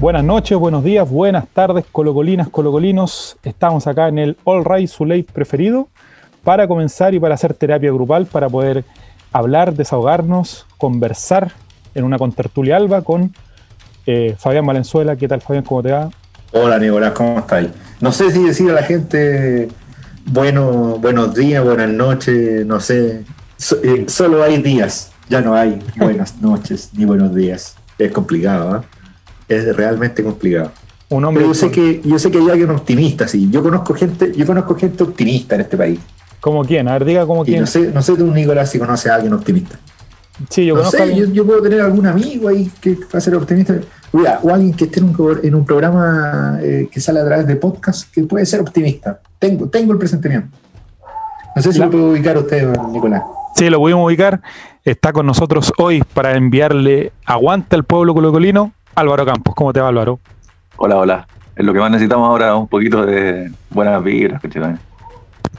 Buenas noches, buenos días, buenas tardes, colocolinas, colocolinos. Estamos acá en el All Right, su ley preferido, para comenzar y para hacer terapia grupal, para poder hablar, desahogarnos, conversar en una contertulia alba con eh, Fabián Valenzuela. ¿Qué tal, Fabián? ¿Cómo te va? Hola, Nicolás, ¿cómo estás? No sé si decir a la gente bueno, buenos días, buenas noches, no sé. Eh, solo hay días, ya no hay buenas noches ni buenos días. Es complicado, ¿eh? Es realmente complicado. Un hombre Pero yo sé que yo sé que hay alguien optimista, sí. Yo conozco gente, yo conozco gente optimista en este país. ¿Como quién? A ver, diga como quién. No sé, no sé tú, Nicolás, si conoces a alguien optimista. Sí, yo conozco yo, puedo tener algún amigo ahí que va a ser optimista. o alguien que esté en un, en un programa eh, que sale a través de podcast que puede ser optimista. Tengo, tengo el presentimiento. No sé si lo puedo ubicar usted, Nicolás. Sí, lo pudimos ubicar. Está con nosotros hoy para enviarle aguante al pueblo colocolino Álvaro Campos. ¿Cómo te va, Álvaro? Hola, hola. Es lo que más necesitamos ahora, un poquito de buenas vibras,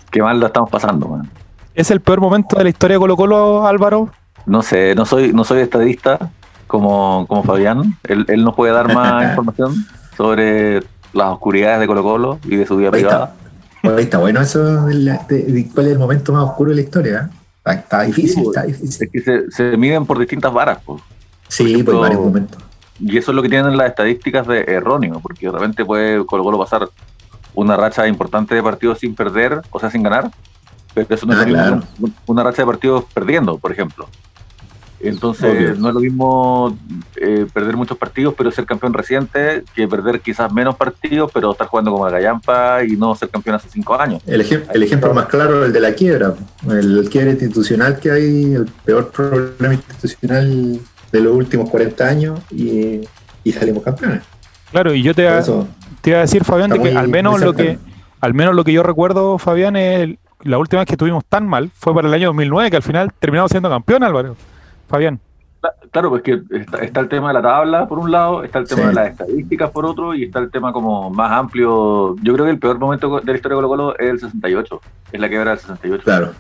Qué mal lo estamos pasando, man. ¿Es el peor momento de la historia de Colo Colo, Álvaro? No sé, no soy, no soy estadista como, como Fabián. Él, él nos puede dar más información sobre las oscuridades de Colo Colo y de su vida privada. Está, bueno eso de, cuál es el momento más oscuro de la historia. ¿eh? Está, difícil, está difícil. Es que se, miden por distintas varas. Pues. Sí, por varios momentos. Y eso es lo que tienen las estadísticas de erróneo, porque de repente puede Colo Colo pasar una racha importante de partidos sin perder, o sea, sin ganar, pero eso no es ah, una racha de partidos perdiendo, por ejemplo. Entonces, no es lo mismo eh, perder muchos partidos, pero ser campeón reciente, que perder quizás menos partidos, pero estar jugando como Gallampa y no ser campeón hace cinco años. El, el ejemplo más claro es el de la quiebra, el quiebra institucional que hay, el peor problema institucional de los últimos 40 años y, salimos campeones. Claro, y yo te, te iba a decir, Fabián, que al menos lo que al menos lo que yo recuerdo, Fabián, es la última vez que estuvimos tan mal fue para el año 2009, que al final terminamos siendo campeón, Álvaro. Fabián. Claro, pues que está, el tema de la tabla por un lado, está el tema de las estadísticas por otro y está el tema como más amplio. Yo creo que el peor momento de la historia de Colo Colo es el 68, es la quebra del 68. Claro.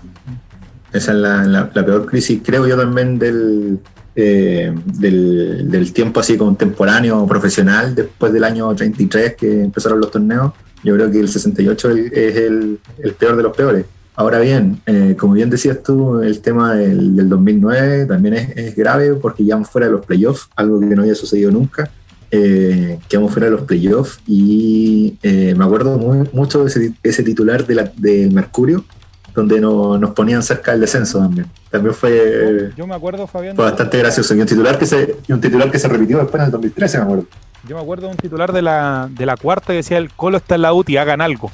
Esa es la peor crisis, creo yo también del, eh, del, tiempo así contemporáneo profesional después del año 33 que empezaron los torneos, yo creo que el 68 es el, peor de los peores. Ahora bien, eh, como bien decías tú, el tema del, 2009 también es, grave porque ya fuera de los playoffs, algo que no había sucedido nunca. Eh, quedamos fuera de los playoffs y eh, me acuerdo mucho de ese, ese titular de la, del Mercurio, donde no, nos ponían cerca del descenso también. También fue, yo me acuerdo, Fabián, fue bastante gracioso. Y un titular que se, y un titular que se repitió después en el 2013, me acuerdo. Yo me acuerdo de un titular de la, de la cuarta que decía el Colo está en la UTI, hagan algo.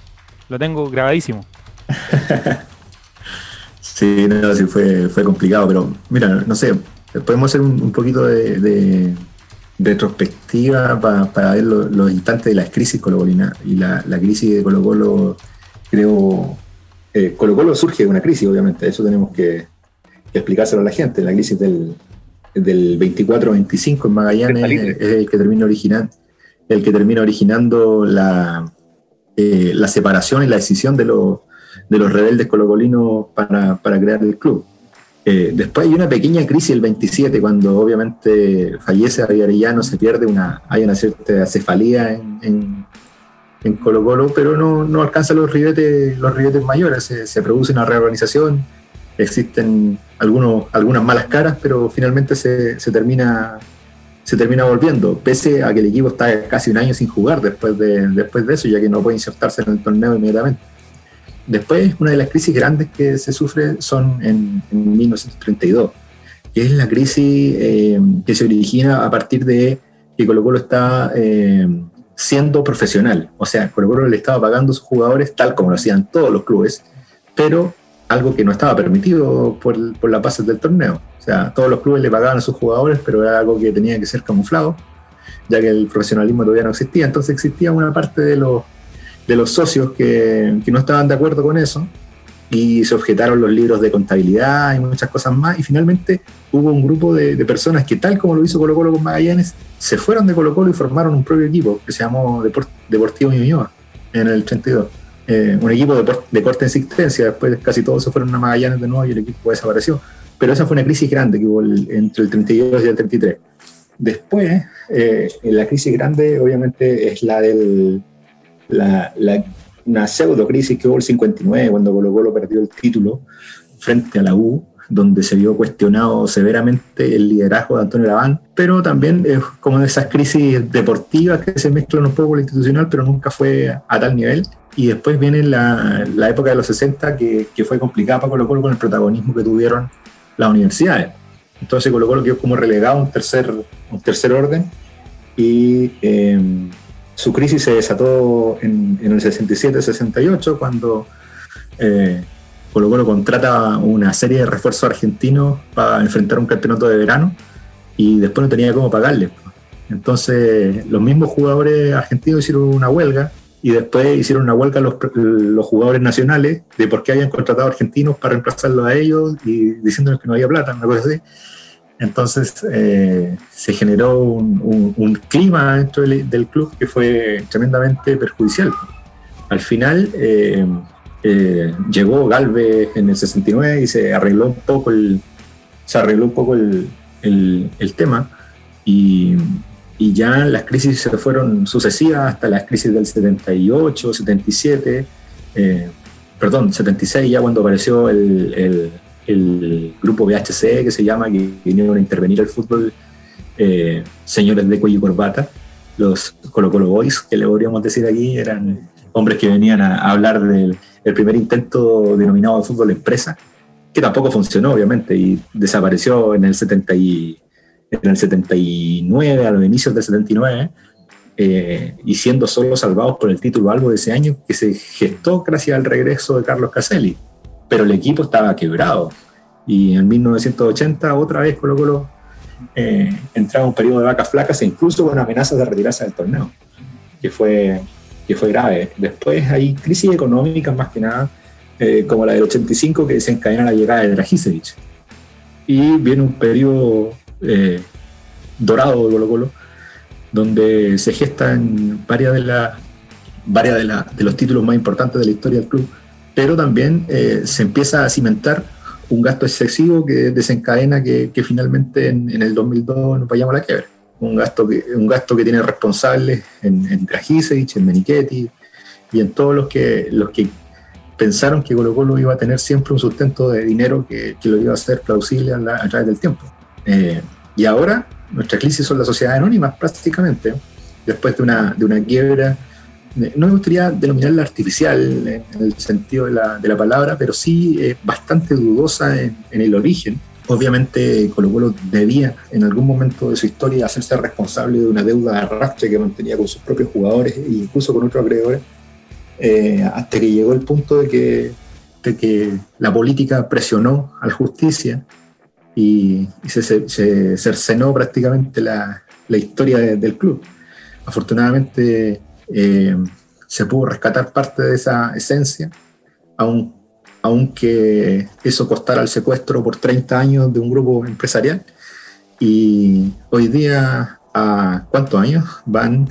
Lo tengo grabadísimo. sí, no, sí fue, fue complicado, pero mira, no sé, podemos hacer un, poquito de, retrospectiva para, ver los instantes de la crisis colocolina y la, la crisis de Colo Colo creo eh, Colo Colo surge de una crisis, obviamente, eso tenemos que, explicárselo a la gente. La crisis del, del 24-25 en Magallanes es, el que termina originando, el que termina originando la, eh, la separación y la decisión de los, de los rebeldes colocolinos para, para crear el club. Eh, después hay una pequeña crisis el 27, cuando obviamente fallece Arellano, se pierde una, hay una cierta cefalía en, en Colo Colo, pero no, no alcanza los ribetes, los ribetes mayores, se, produce una reorganización, existen algunos, algunas malas caras, pero finalmente se, termina, se termina volviendo, pese a que el equipo está casi un año sin jugar después de, después de eso, ya que no puede insertarse en el torneo inmediatamente. Después, una de las crisis grandes que se sufre son en, 1932, que es la crisis eh, que se origina a partir de que Colo Colo está... Eh, siendo profesional. O sea, Colo le estaba pagando a sus jugadores tal como lo hacían todos los clubes, pero algo que no estaba permitido por, por las bases del torneo. O sea, todos los clubes le pagaban a sus jugadores, pero era algo que tenía que ser camuflado, ya que el profesionalismo todavía no existía. Entonces existía una parte de los, de los socios que, que no estaban de acuerdo con eso y se objetaron los libros de contabilidad y muchas cosas más. Y finalmente hubo un grupo de, personas que, tal como lo hizo Colo Colo con Magallanes, se fueron de Colo Colo y formaron un propio equipo que se llamó Deportivo Ñuñoa en el 82. Eh, un equipo de, de, corta existencia, después casi todos se fueron a Magallanes de nuevo y el equipo desapareció. Pero esa fue una crisis grande que hubo entre el 32 y el 33. después, eh, la crisis grande obviamente es la del, la, una pseudo crisis que hubo el 59 cuando Colo Colo perdió el título frente a la U, donde se vio cuestionado severamente el liderazgo de Antonio Laván, pero también es como de esas crisis deportivas que se mezclan un poco con lo institucional, pero nunca fue a tal nivel. Y después viene la, la época de los 60, que, que, fue complicada para Colo Colo con el protagonismo que tuvieron las universidades. Entonces Colo Colo quedó como relegado a un tercer, un tercer orden y em, su crisis se desató en, en el 67-68 cuando eh, Colo Colo contrata una serie de refuerzos argentinos para enfrentar un campeonato de verano y después no tenía cómo pagarle. Entonces los mismos jugadores argentinos hicieron una huelga y después hicieron una huelga los, los jugadores nacionales de por qué habían contratado argentinos para reemplazarlos a ellos y diciéndoles que no había plata, una cosa así. Entonces eh, se generó un, clima dentro del, del, club que fue tremendamente perjudicial. Al final eh, eh, llegó Galvez en el 69 y se arregló un poco el, se arregló un poco el, el, el tema y, y, ya las crisis se fueron sucesivas hasta las crisis del 78, 77, perdón, 76 ya cuando apareció el el grupo BHC que se llama, que vinieron a intervenir al fútbol, eh, señores de cuello y corbata, los Colo Colo Boys, que le podríamos decir aquí, eran hombres que venían a, hablar del primer intento denominado de fútbol empresa, que tampoco funcionó, obviamente, y desapareció en el, 70 y, en el 79, a los inicios del 79, eh, y siendo solo salvados por el título algo de ese año, que se gestó gracias al regreso de Carlos Caselli pero el equipo estaba quebrado. Y en 1980 otra vez Colo Colo eh, entraba en un periodo de vacas flacas e incluso con amenazas de retirarse del torneo, que fue, que fue grave. Después hay crisis económicas más que nada, eh, como la del 85 que desencadena la llegada de Dragicevic. Y viene un periodo eh, dorado de Colo Colo, donde se gestan varias de, la, varias de, la, de los títulos más importantes de la historia del club pero también eh, se empieza a cimentar un gasto excesivo que desencadena que, finalmente en, el 2002 nos vayamos a la quiebra. Un gasto que, un gasto que tiene responsables en, en en Menichetti y en todos los que, los que pensaron que Colo Colo iba a tener siempre un sustento de dinero que, lo iba a hacer plausible a, través del tiempo. Eh, y ahora nuestra crisis son las sociedades anónimas prácticamente, después de una, de una quiebra no me gustaría denominarla artificial en el sentido de la, de la palabra, pero sí eh, bastante dudosa en, el origen. Obviamente Colo Colo debía en algún momento de su historia hacerse responsable de una deuda de arrastre que mantenía con sus propios jugadores e incluso con otros acreedores, eh, hasta que llegó el punto de que, de que la política presionó a la justicia y, se, se, cercenó prácticamente la, la historia del club. Afortunadamente eh, se pudo rescatar parte de esa esencia, aun, aunque eso costara el secuestro por 30 años de un grupo empresarial. Y hoy día, ¿a cuántos años? Van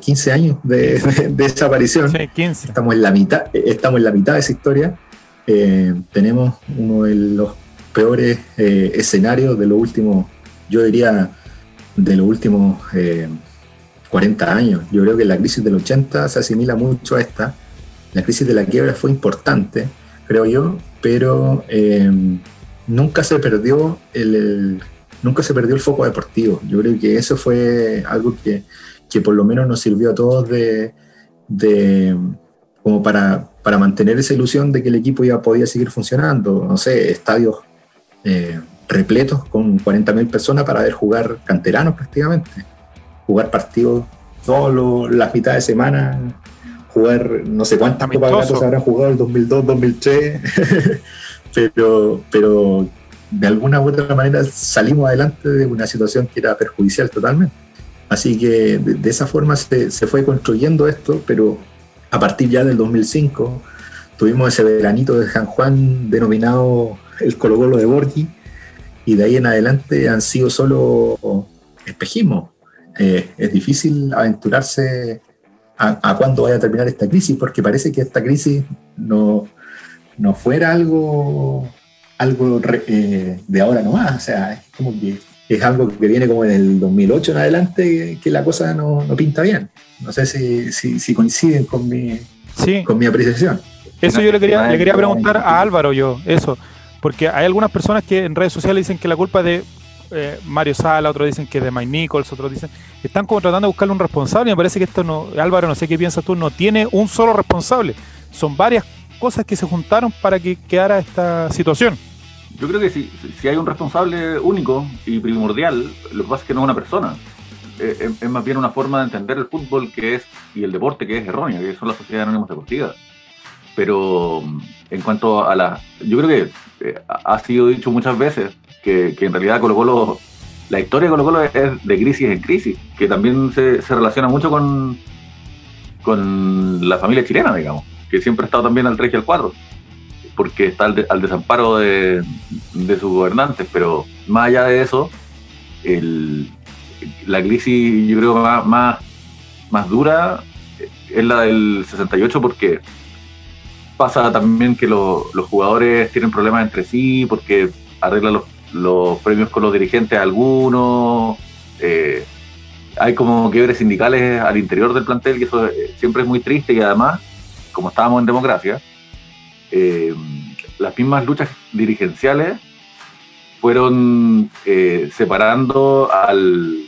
15 eh, años de, desaparición. Estamos, en la mitad, estamos en la mitad de esa historia. Eh, tenemos uno de los peores escenarios de los últimos, yo diría, de los últimos 40 años. Yo creo que la crisis del 80 se asimila mucho a esta. La crisis de la quiebra fue importante, creo yo, pero eh, nunca se perdió el, nunca se perdió el foco deportivo. Yo creo que eso fue algo que, que por lo menos nos sirvió a todos de, como para, para, mantener esa ilusión de que el equipo ya podía seguir funcionando. No sé, estadios eh, repletos con 40.000 personas para ver jugar canteranos prácticamente jugar partidos todas las mitad de semana, jugar no sé cuántas Copas Gatos habrán jugado el 2002, 2003, pero, pero de alguna u otra manera salimos adelante de una situación que era perjudicial totalmente. Así que de, esa forma se, se, fue construyendo esto, pero a partir ya del 2005 tuvimos ese veranito de San Juan denominado el Colo Colo de Borgi, y de ahí en adelante han sido solo espejismos. Eh, es difícil aventurarse a, a, cuándo vaya a terminar esta crisis, porque parece que esta crisis no, no fuera algo, algo eh, de ahora nomás, o sea, es como que es algo que viene como en el 2008 en adelante, que la cosa no, no pinta bien. No sé si, si, coinciden con mi, con mi apreciación. Eso yo le quería, le quería preguntar a Álvaro yo, eso, porque hay algunas personas que en redes sociales dicen que la culpa es de eh, Mario Sala, otros dicen que es de Mike Nichols, otros dicen, están como tratando de buscarle un responsable y me parece que esto no, Álvaro, no sé qué piensas tú, no tiene un solo responsable, son varias cosas que se juntaron para que quedara esta situación. Yo creo que si, hay un responsable único y primordial, lo que pasa es que no es una persona. Eh, es, más bien una forma de entender el fútbol que es y el deporte que es erróneo, que son las sociedades anónimas deportivas. Pero en cuanto a la. Yo creo que eh, ha sido dicho muchas veces que, en realidad Colo Colo. La historia de Colo Colo es de crisis en crisis, que también se, se relaciona mucho con, con la familia chilena, digamos, que siempre ha estado también al 3 y al 4 porque está al, desamparo de, sus gobernantes, pero más allá de eso, la crisis yo creo más, más, dura es la del 68 porque pasa también que los jugadores tienen problemas entre sí, porque arreglan los, premios con los dirigentes algunos, eh, hay como quiebres sindicales al interior del plantel, que eso eh, siempre es muy triste y además, como estábamos en democracia, eh, las mismas luchas dirigenciales fueron separando al,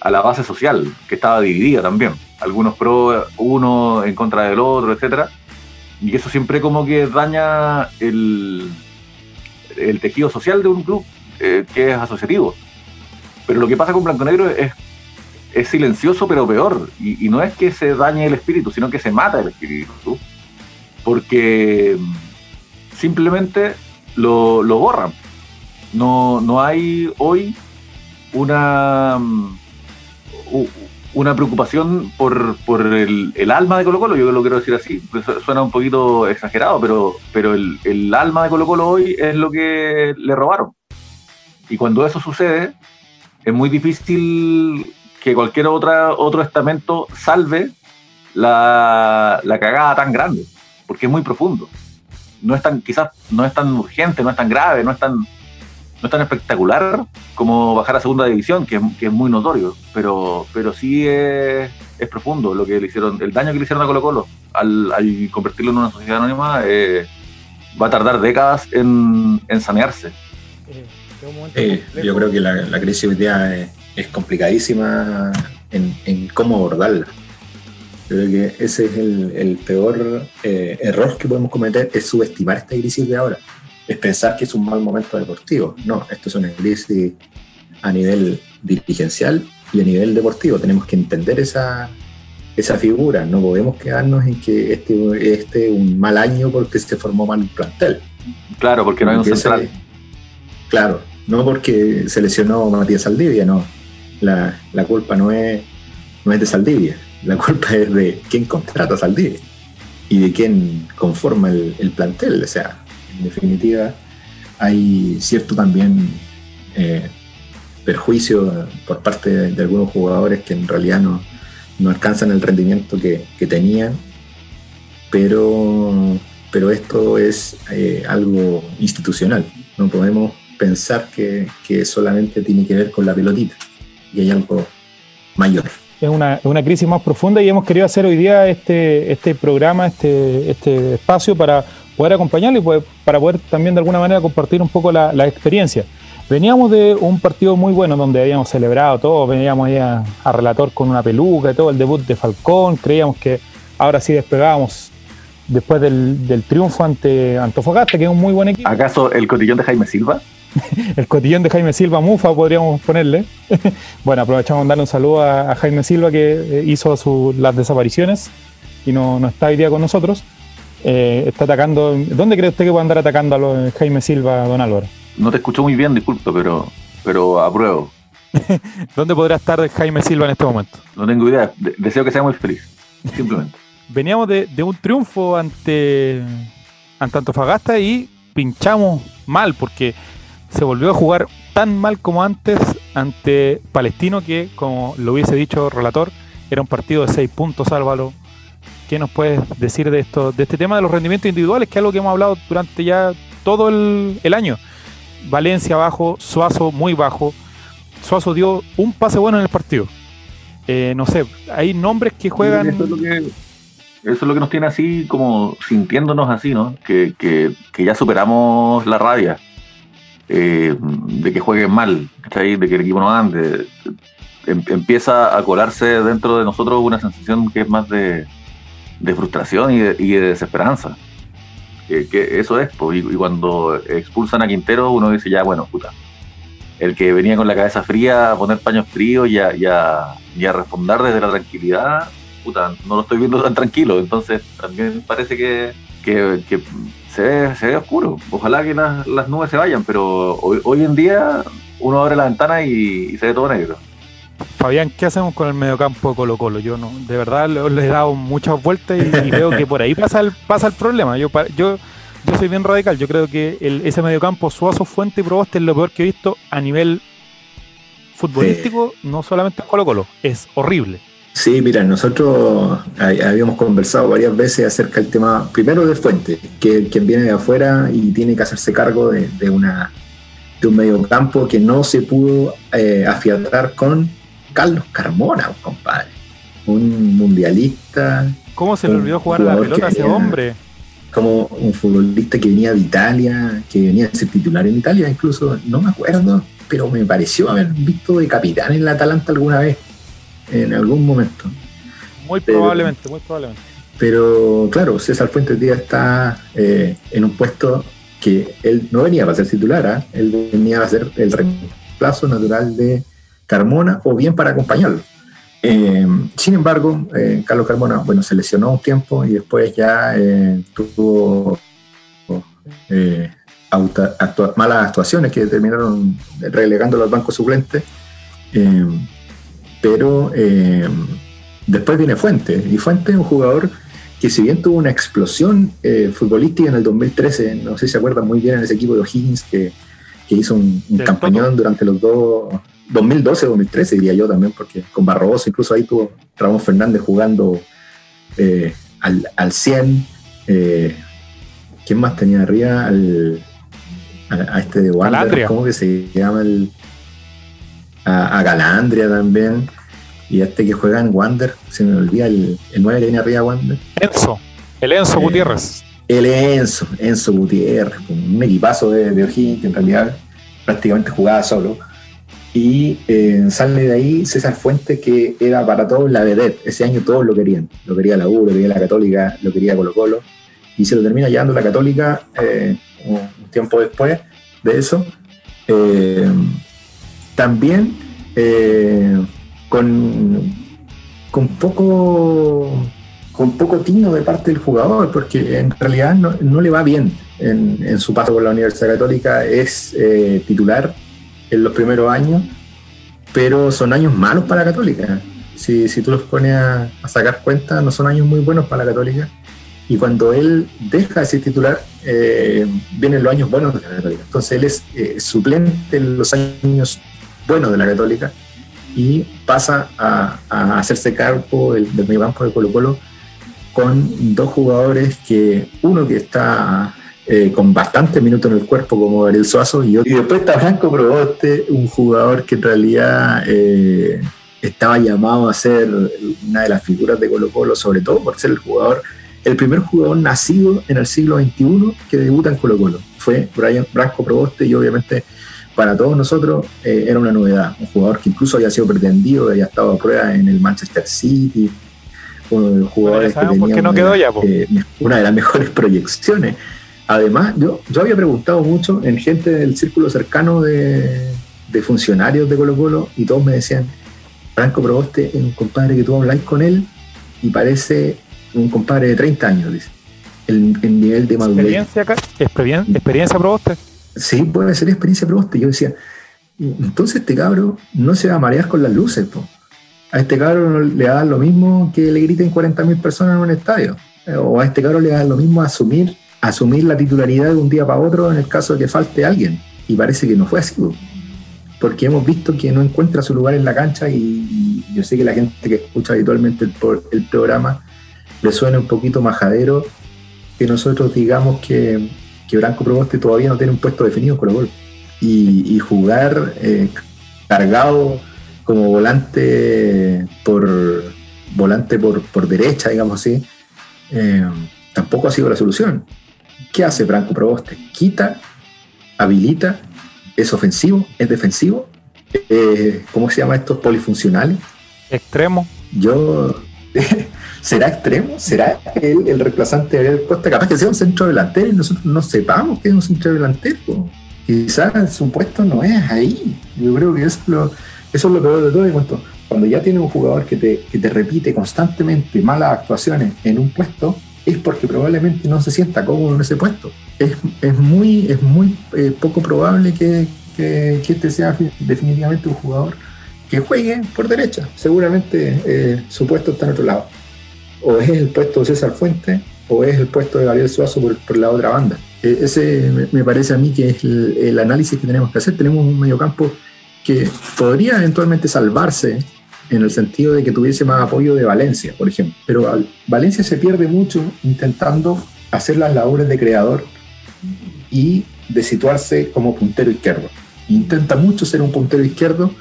a la base social, que estaba dividida también. Algunos pro uno en contra del otro, etcétera. Y eso siempre como que daña el, el tejido social de un club eh, que es asociativo. Pero lo que pasa con Blanco Negro es, es silencioso, pero peor. Y, y, no es que se dañe el espíritu, sino que se mata el espíritu porque simplemente lo, borran. No, no hay hoy una, una preocupación por, el, alma de Colo Colo, yo lo quiero decir así, pues suena un poquito exagerado, pero, pero el, alma de Colo Colo hoy es lo que le robaron. Y cuando eso sucede, es muy difícil que cualquier otra, otro estamento salve la, la cagada tan grande porque es muy profundo. No es tan, quizás no es tan urgente, no es tan grave, no es tan, no es tan espectacular como bajar a segunda división, que, es muy notorio, pero, pero sí es, profundo lo que le hicieron, el daño que le hicieron a Colo Colo al, convertirlo en una sociedad anónima eh, va a tardar décadas en, sanearse. Eh, eh, yo creo que la, crisis hoy día es, complicadísima en, en cómo abordarla creo que ese es el, peor eh, error que podemos cometer, es subestimar esta crisis de ahora. Es pensar que es un mal momento deportivo. No, esto es una crisis a nivel dirigencial y a nivel deportivo. Tenemos que entender esa, esa figura. No podemos quedarnos en que este, este es un mal año porque se formó mal un plantel. Claro, porque no hay un central. claro, no porque se lesionó Matías Saldivia, no. La, la culpa no es, no es de Saldivia la culpa es de quién contrata a Saldivia y de quién conforma el, plantel. O sea, en definitiva, hay cierto también eh, perjuicio por parte de, algunos jugadores que en realidad no, alcanzan el rendimiento que, tenían, pero, pero esto es eh, algo institucional. No podemos pensar que, que solamente tiene que ver con la pelotita y hay algo mayor es una, una, crisis más profunda y hemos querido hacer hoy día este, este programa, este, este espacio para poder acompañarlo y para poder también de alguna manera compartir un poco la, la, experiencia. Veníamos de un partido muy bueno donde habíamos celebrado todo, veníamos ahí a, relator con una peluca y todo, el debut de Falcón, creíamos que ahora sí despegábamos después del, del triunfo ante Antofagasta, que es un muy buen equipo. ¿Acaso el cotillón de Jaime Silva? el cotillón de Jaime Silva Mufa, podríamos ponerle. bueno, aprovechamos de darle un saludo a, Jaime Silva que eh, hizo las desapariciones y no, no, está hoy día con nosotros. Eh, está atacando. ¿Dónde cree usted que puede andar atacando a los, Jaime Silva, don Álvaro? No te escucho muy bien, disculpe, pero, pero apruebo. ¿Dónde podrá estar Jaime Silva en este momento? No tengo idea. deseo que sea muy feliz, simplemente. Veníamos de, de, un triunfo ante, ante Antofagasta y pinchamos mal porque se volvió a jugar tan mal como antes ante Palestino que, como lo hubiese dicho el relator, era un partido de seis puntos, Álvaro. ¿Qué nos puedes decir de esto, de este tema de los rendimientos individuales, que es algo que hemos hablado durante ya todo el, año? Valencia bajo, Suazo muy bajo. Suazo dio un pase bueno en el partido. Eh, no sé, hay nombres que juegan. Eso es, lo que, eso es lo que nos tiene así, como sintiéndonos así, ¿no? Que, que, que ya superamos la rabia eh, de que jueguen mal, de que el equipo no ande. Em, empieza a colarse dentro de nosotros una sensación que es más de, de frustración y de, y de desesperanza. que eso es, y, cuando expulsan a Quintero uno dice ya, bueno, puta, el que venía con la cabeza fría a poner paños fríos y a, y a, responder desde la tranquilidad, puta, no lo estoy viendo tan tranquilo, entonces también parece que, que, se, ve, se ve oscuro. Ojalá que las, las nubes se vayan, pero hoy, hoy en día uno abre la ventana y se ve todo negro. Fabián, ¿qué hacemos con el mediocampo de Colo Colo? Yo no, de verdad le he dado muchas vueltas y, veo que por ahí pasa el, pasa el problema. Yo, yo, yo soy bien radical. Yo creo que el, ese mediocampo Suazo, Fuente y Proboste es lo peor que he visto a nivel futbolístico, no solamente en Colo Colo. Es horrible. Sí, mira, nosotros habíamos conversado varias veces acerca del tema, primero de Fuente, que quien viene de afuera y tiene que hacerse cargo de, una de un mediocampo que no se pudo eh, afiatar con Carlos Carmona, compadre. Un mundialista. ¿Cómo se le olvidó jugar la pelota a ese hombre? Como un futbolista que venía de Italia, que venía a ser titular en Italia, incluso, no me acuerdo, pero me pareció haber visto de capitán en la Atalanta alguna vez, en algún momento. Muy probablemente, muy probablemente. Pero claro, César Fuentes Díaz está eh, en un puesto que él no venía para ser titular, ¿ah? él venía a ser el reemplazo natural de Carmona o bien para acompañarlo. Eh, sin embargo, eh, Carlos Carmona, bueno, se lesionó un tiempo y después ya eh, tuvo malas actuaciones que terminaron relegándolo al banco suplente. pero después viene Fuente, y Fuente es un jugador que si bien tuvo una explosión futbolística en el 2013, no sé si se acuerdan muy bien en ese equipo de O'Higgins que, que hizo un, un campañón durante los dos 2012-2013 diría yo también, porque con Barroso incluso ahí tuvo Ramón Fernández jugando eh, al, al, 100. Eh, ¿Quién más tenía arriba? Al, a, este de Wander, ¿cómo que se llama? El, a, Galandria también. Y este que juega en Wander, se me olvida el, el 9 que tenía arriba Wander. Enzo, el Enzo eh, Gutiérrez. El Enzo, Enzo Gutiérrez, un equipazo de, de O'Higgins que en realidad prácticamente jugaba solo y eh, sale de ahí César Fuente, que era para todos la vedette. Ese año todos lo querían. Lo quería la U, lo quería la Católica, lo quería Colo Colo. Y se lo termina llevando la Católica eh, un tiempo después de eso. Eh, también con, con, poco, con poco tino de parte del jugador, porque en realidad no, no le va bien en, en, su paso por la Universidad Católica. Es titular en los primeros años, pero son años malos para la Católica. Si, si tú los pones a, sacar cuenta, no son años muy buenos para la Católica. Y cuando él deja de ser titular, eh, vienen los años buenos de la Católica. Entonces él es eh, suplente en los años buenos de la Católica y pasa a, hacerse cargo del, del medio de Colo Colo con dos jugadores que uno que está eh, con bastantes minutos en el cuerpo como Ariel Suazo y, y después está Franco Proboste, un jugador que en realidad eh, estaba llamado a ser una de las figuras de Colo Colo, sobre todo por ser el jugador, el primer jugador nacido en el siglo XXI que debuta en Colo Colo. Fue Brian Franco Proboste y obviamente para todos nosotros eh, era una novedad, un jugador que incluso había sido pretendido, había estado a prueba en el Manchester City, uno de los jugadores que tenía no quedó ya, una de las mejores proyecciones Además, yo, yo había preguntado mucho en gente del círculo cercano de, funcionarios de Colo Colo y todos me decían, Franco Proboste es un compadre que tú habláis con él y parece un compadre de 30 años, dice. El, nivel de madurez. ¿Experiencia acá? ¿Experiencia Proboste? Sí, puede ser experiencia Proboste. Yo decía, entonces este cabro no se va a marear con las luces, A este cabro le da lo mismo que le griten 40.000 personas en un estadio. O a este cabro le da lo mismo asumir asumir la titularidad de un día para otro en el caso de que falte alguien. Y parece que no fue así, porque hemos visto que no encuentra su lugar en la cancha y, yo sé que la gente que escucha habitualmente el, el, programa le suena un poquito majadero que nosotros digamos que, que Branco Proboste todavía no tiene un puesto definido con el gol. y, jugar eh, cargado como volante por volante por, por derecha, digamos así, eh, tampoco ha sido la solución. ¿Qué hace Branco Proboste? Quita, habilita, es ofensivo, es defensivo. Eh, ¿Cómo se llama estos polifuncionales? Extremo. Yo. ¿Será extremo? ¿Será el, el reemplazante de Ariel Costa? Capaz que sea un centro delantero y nosotros no sepamos que es un centro delantero. Quizás su puesto no es ahí. Yo creo que eso es lo, eso es lo peor de todo. Y cuando ya tienes un jugador que te, que te repite constantemente malas actuaciones en un puesto, es porque probablemente no se sienta cómodo en ese puesto. Es, es muy, es muy eh, poco probable que, que, este sea definitivamente un jugador que juegue por derecha. Seguramente eh, su puesto está en otro lado. O es el puesto de César Fuente o es el puesto de Gabriel Suazo por, por la otra banda. E, ese me, parece a mí que es el, el, análisis que tenemos que hacer. Tenemos un mediocampo que podría eventualmente salvarse en el sentido de que tuviese más apoyo de Valencia, por ejemplo. Pero Valencia se pierde mucho intentando hacer las labores de creador y de situarse como puntero izquierdo. Intenta mucho ser un puntero izquierdo,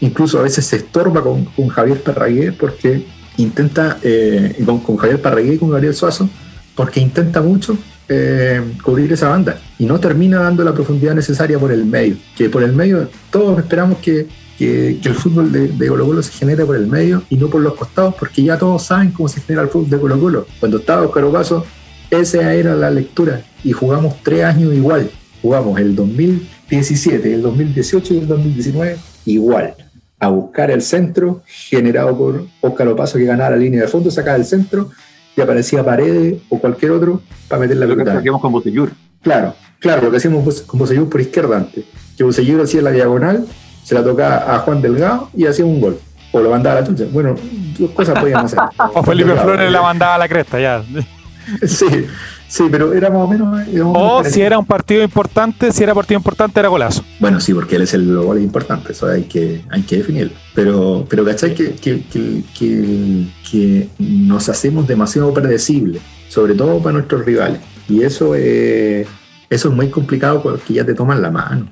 incluso a veces se estorba con, Javier Parragué porque intenta, eh, con, Javier Parragué y con Gabriel Suazo, porque intenta mucho eh, cubrir esa banda y no termina dando la profundidad necesaria por el medio. Que por el medio todos esperamos que que, el fútbol de, de, Colo Colo se genera por el medio y no por los costados, porque ya todos saben cómo se genera el fútbol de Colo Colo. Cuando estaba Oscar Opaso, esa era la lectura y jugamos tres años igual. Jugamos el 2017, el 2018 y el 2019 igual. A buscar el centro generado por Oscar Opaso que ganaba la línea de fondo, sacaba el centro y aparecía Paredes o cualquier otro para meter la pelota. Lo que hacíamos con Bosellur. Claro, claro, lo que hacíamos con Bosellur por izquierda antes. Que Bosellur hacía la diagonal se la tocaba a Juan Delgado y hacía un gol. O lo mandaba a la chucha. Bueno, dos cosas podían hacer. o Felipe Flores la mandaba a la cresta, ya. sí, sí, pero era más o menos. o si era un partido importante, si era partido importante, era golazo. Bueno, sí, porque él es el gol importante, eso hay que, hay que definirlo. Pero, pero ¿cachai? Que, que, que, que nos hacemos demasiado predecibles, sobre todo para nuestros rivales. Y eso, eso es muy complicado porque ya te toman la mano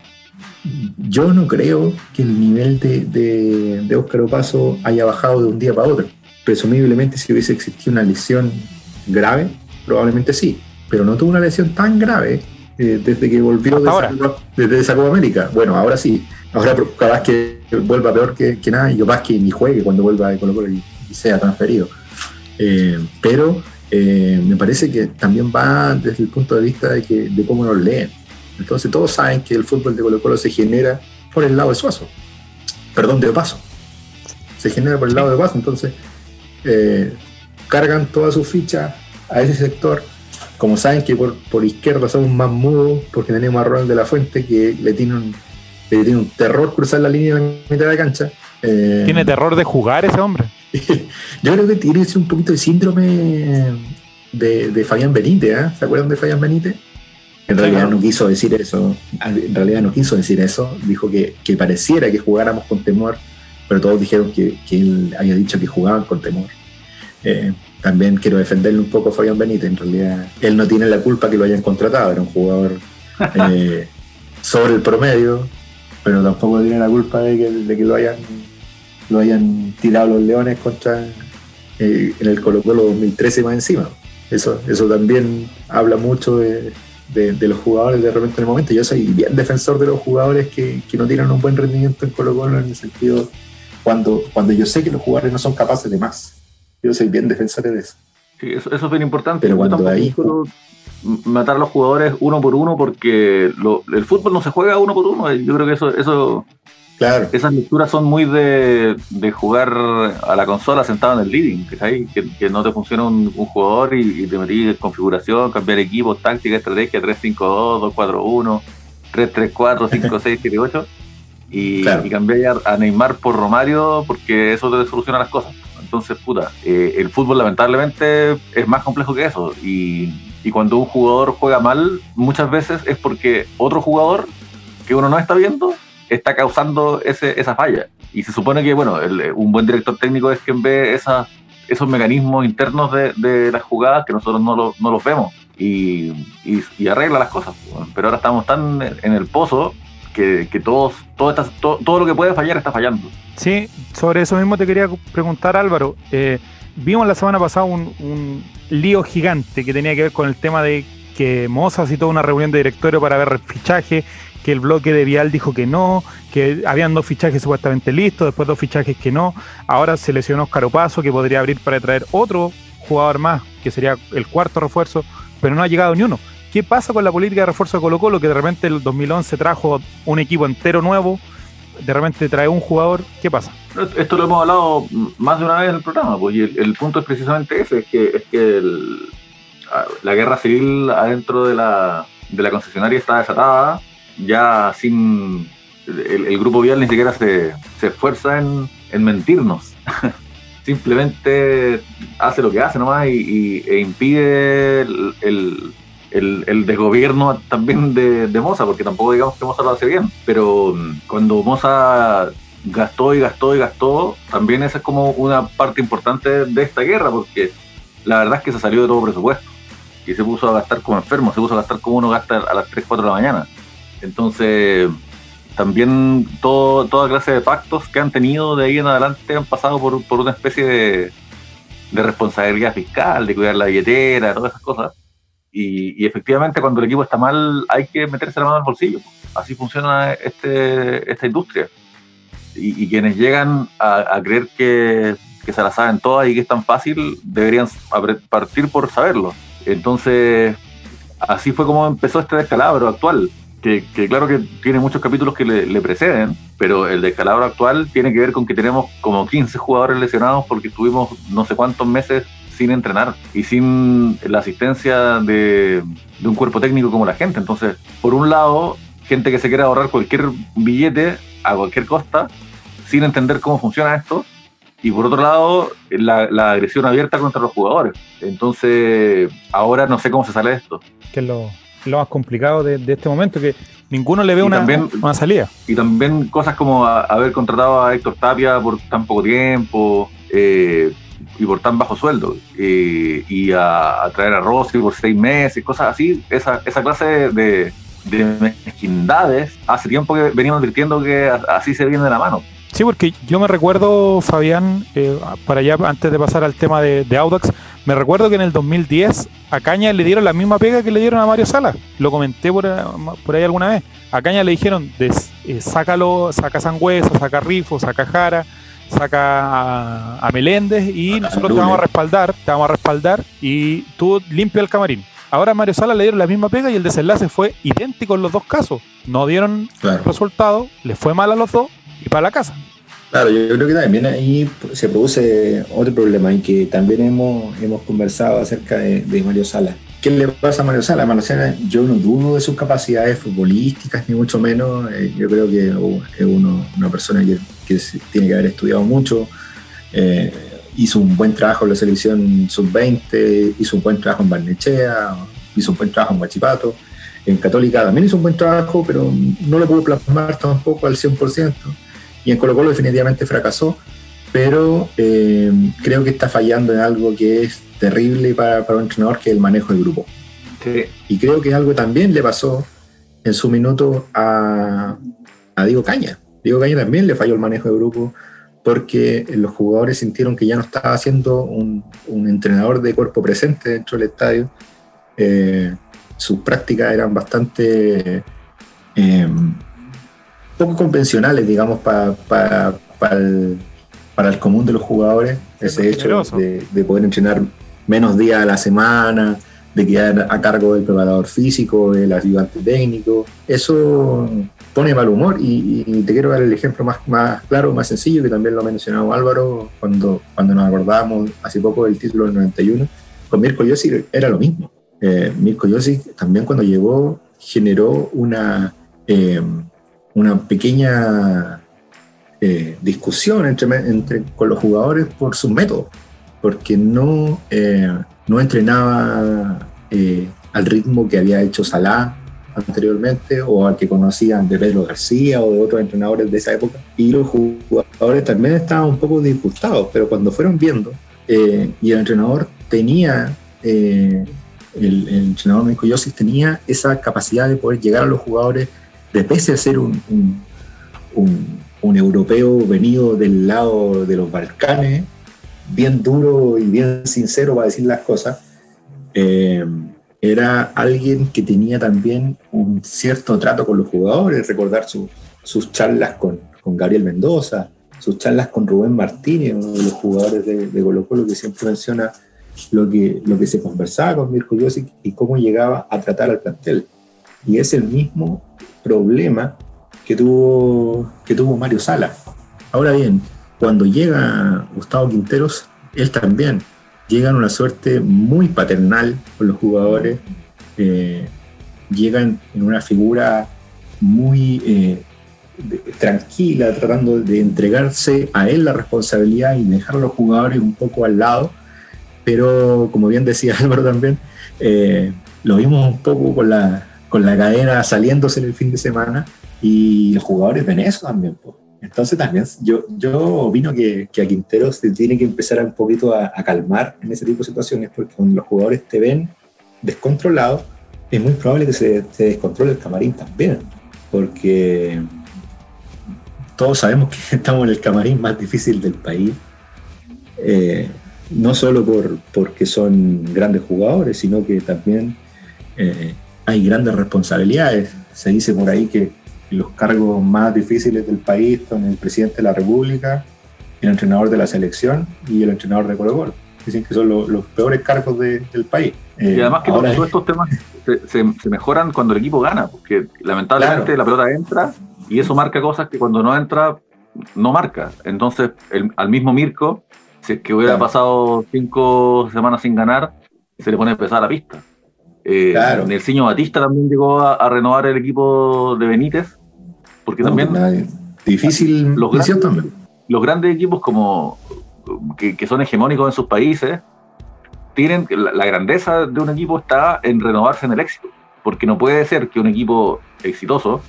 yo no creo que el nivel de, de, de Óscar Opaso haya bajado de un día para otro. Presumiblemente si hubiese existido una lesión grave, probablemente sí, pero no tuvo una lesión tan grave eh, desde que volvió de esa, desde esa Copa América. Bueno, ahora sí, ahora capaz que vuelva peor que, nada y capaz que ni juegue cuando vuelva de Colo Colo y, sea transferido. Eh, pero eh, me parece que también va desde el punto de vista de, que, de cómo nos leen entonces todos saben que el fútbol de Colo Colo se genera por el lado de Suazo. Perdón, de Paso. Se genera por el lado de Paso. Entonces eh, cargan toda su ficha a ese sector. Como saben que por, por izquierda somos más mudos porque tenemos a Ronald de la Fuente que le tiene un, le tiene un terror cruzar la línea en la mitad de la cancha. Eh, ¿Tiene terror de jugar ese hombre? Yo creo que tiene un poquito de síndrome de, Fabián Benítez. ¿eh? ¿Se acuerdan de Fabián Benítez? En realidad no quiso decir eso. En realidad no quiso decir eso. Dijo que, pareciera que jugáramos con temor, pero todos dijeron que, él había dicho que jugaban con temor. Eh, también quiero defenderle un poco a Fabián Benítez. En realidad, él no tiene la culpa que lo hayan contratado. Era un jugador eh, sobre el promedio, pero tampoco tiene la culpa de que, lo hayan lo hayan tirado los leones contra eh, en el Colo Colo 2013 más encima. Eso, eso también habla mucho de, de, los jugadores de repente en el momento. Yo soy bien defensor de los jugadores que, que no tienen un buen rendimiento en Colo Colo en el sentido cuando, cuando yo sé que los jugadores no son capaces de más. Yo soy bien defensor de eso. Sí, eso, es bien importante. Pero cuando ahí... Matar a los jugadores uno por uno porque el fútbol no se juega uno por uno. Yo creo que eso, eso esas lecturas son muy de, jugar a la consola sentado en el living, que, que no te funciona un, jugador y, te metís en configuración, cambiar equipo, táctica, estrategia, 3-5-2, 2-4-1, 3-3-4, 5-6-7-8 y, y cambiar a Neymar por Romario porque eso te soluciona las cosas. Entonces, puta, eh, el fútbol lamentablemente es más complejo que eso y, y cuando un jugador juega mal, muchas veces es porque otro jugador que uno no está viendo está causando ese, esa falla. Y se supone que, bueno, un buen director técnico es quien ve esa, esos mecanismos internos de, de las jugadas que nosotros no, los vemos y, y, arregla las cosas. Pero ahora estamos tan en el pozo que, todos, todo, todo, lo que puede fallar está fallando. Sí, sobre eso mismo te quería preguntar Álvaro. Eh, vimos la semana pasada un, lío gigante que tenía que ver con el tema de que Moza citó una reunión de directorio para ver el fichaje, que el bloque de Vial dijo que no, que habían dos fichajes supuestamente listos, después dos fichajes que no. Ahora se lesionó Oscar Opaso, que podría abrir para traer otro jugador más, que sería el cuarto refuerzo, pero no ha llegado ni uno. ¿Qué pasa con la política de refuerzo de Colo Colo? Que de repente el 2011 trajo un equipo entero nuevo, de repente trae un jugador, ¿qué pasa? Esto lo hemos hablado más de una vez en el programa, pues, y el, punto es precisamente ese, es que, es que la guerra civil adentro de la, de la concesionaria está desatada, ya sin... El, grupo vial ni siquiera se, esfuerza en, mentirnos. Simplemente hace lo que hace nomás y, e impide el el, desgobierno también de, de, Moza, porque tampoco digamos que Moza lo hace bien, pero mm, cuando Moza gastó y gastó y gastó, también esa es como una parte importante de esta guerra, porque la verdad es que se salió de todo presupuesto y se puso a gastar como enfermo, se puso a gastar como uno gasta a las 3, 4 de la mañana. Entonces, también toda clase de pactos que han tenido de ahí en adelante han pasado por, por una especie de, responsabilidad fiscal, de cuidar la billetera, todas esas cosas y, efectivamente, cuando el equipo está mal, hay que meterse la mano al bolsillo. Así funciona este, esta industria. Y, quienes llegan a, creer que, se la saben todas y que es tan fácil, deberían partir por saberlo. Entonces, así fue como empezó este descalabro actual. Que, claro que tiene muchos capítulos que le, preceden, pero el descalabro actual tiene que ver con que tenemos como 15 jugadores lesionados porque estuvimos no sé cuántos meses sin entrenar y sin la asistencia de, un cuerpo técnico como la gente. Entonces, por un lado, gente que se quiere ahorrar cualquier billete a cualquier costa, sin entender cómo funciona esto, y por otro lado, la, agresión abierta contra los jugadores. Entonces, ahora no sé cómo se sale de esto. Que es lo, más complicado de, este momento, que ninguno le ve una, una, salida. Y también cosas como haber contratado a Héctor Tapia por tan poco tiempo, eh, y por tan bajo sueldo eh, y a, traer a Rossi por seis meses, cosas así, esa, esa clase de, de mezquindades, hace tiempo que veníamos advirtiendo que así se viene de la mano. Sí, porque yo me recuerdo, Fabián, eh, para allá antes de pasar al tema de, Audax, me recuerdo que en el 2010 a Caña le dieron la misma pega que le dieron a Mario Sala. Lo comenté por, por ahí alguna vez. A Caña le dijeron, de, eh, sácalo, saca Sangüesa, saca Rifo, saca Jara, saca a, Meléndez y nosotros te vamos a respaldar, te vamos a respaldar y tú limpia el camarín. Ahora a Mario Sala le dieron la misma pega y el desenlace fue idéntico en los dos casos. No dieron resultado, les fue mal a los dos y para la casa. Claro, yo creo que también ahí se produce otro problema y que también hemos, hemos conversado acerca de, Mario Sala. ¿Qué le pasa a Mario Sala? Mario Sala, yo no dudo de sus capacidades futbolísticas, ni mucho menos. Eh, yo creo que es uno, una persona que, tiene que haber estudiado mucho. Eh, hizo un buen trabajo en la selección sub-20, hizo un buen trabajo en Barnechea, hizo un buen trabajo en Guachipato. En Católica también hizo un buen trabajo, pero no lo pudo plasmar tampoco al 100%. Y en Colo Colo definitivamente fracasó, pero eh, creo que está fallando en algo que es terrible para, para un entrenador que es el manejo del grupo. Y creo que algo también le pasó en su minuto a, a Diego Caña. Diego Caña también le falló el manejo del grupo porque los jugadores sintieron que ya no estaba siendo un, un entrenador de cuerpo presente dentro del estadio. Eh, sus prácticas eran bastante eh, poco convencionales, digamos, para, para, para, el, para, el, común de los jugadores. Ese hecho de, de, poder entrenar menos días a la semana, de quedar a cargo del preparador físico, del ayudante técnico. Eso pone mal humor y, te quiero dar el ejemplo más, más claro, más sencillo, que también lo ha mencionado Álvaro cuando, cuando nos acordábamos hace poco del título del 91. Con Mirko Yossi era lo mismo. Eh, Mirko Yossi también cuando llegó generó una, eh, una pequeña eh, discusión entre, entre, con los jugadores por sus métodos porque no, eh, no entrenaba eh, al ritmo que había hecho Salah anteriormente o al que conocían de Pedro García o de otros entrenadores de esa época. Y los jugadores también estaban un poco disgustados, pero cuando fueron viendo y el entrenador tenía, el, entrenador México Yosis tenía esa capacidad de poder llegar a los jugadores de pese ser un, un, europeo venido del lado de los Balcanes, bien duro y bien sincero para decir las cosas, eh, era alguien que tenía también un cierto trato con los jugadores, recordar sus charlas con, con, Gabriel Mendoza, sus charlas con Rubén Martínez, uno de los jugadores de, de Colo Colo que siempre menciona lo que, lo que se conversaba con Mirko Josic y cómo llegaba a tratar al plantel. Y es el mismo problema que tuvo, que tuvo Mario Sala. Ahora bien, cuando llega Gustavo Quinteros, él también llega en una suerte muy paternal con los jugadores, eh, llegan en una figura muy eh, tranquila, tratando de entregarse a él la responsabilidad y dejar a los jugadores un poco al lado, pero como bien decía Álvaro también, eh, lo vimos un poco con la, con la cadena saliéndose en el fin de semana y los jugadores ven eso también. Entonces también yo, yo opino que, que, a Quintero se tiene que empezar un poquito a, calmar en ese tipo de situaciones porque cuando los jugadores te ven descontrolado, es muy probable que se, se descontrole el camarín también, porque todos sabemos que estamos en el camarín más difícil del país, eh, no solo por, porque son grandes jugadores, sino que también eh, hay grandes responsabilidades. Se dice por ahí que los cargos más difíciles del país son el presidente de la República, el entrenador de la selección y el entrenador de Colo Colo. Dicen que son los peores cargos del país. y además que todos estos temas se, mejoran cuando el equipo gana, porque lamentablemente la pelota entra y eso marca cosas que cuando no entra, no marca. Entonces, al mismo Mirko, si es que hubiera pasado cinco semanas sin ganar, se le pone pesada la pista. Eh, claro. Nelsinho Batista también llegó a, renovar el equipo de Benítez, porque también... Difícil los grandes, también. Los grandes equipos como que, son hegemónicos en sus países, tienen la, grandeza de un equipo está en renovarse en el éxito, porque no puede ser que un equipo exitoso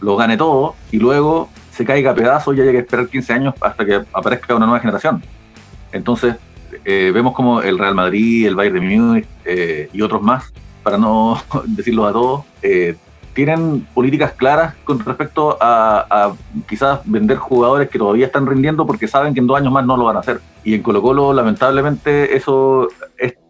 lo gane todo y luego se caiga a pedazos y haya que esperar 15 años hasta que aparezca una nueva generación. Entonces, eh, vemos como el Real Madrid, el Bayern de Múnich eh, y otros más para no decirlo a todos, eh, tienen políticas claras con respecto a, quizás vender jugadores que todavía están rindiendo porque saben que en dos años más no lo van a hacer. Y en Colo Colo, lamentablemente, eso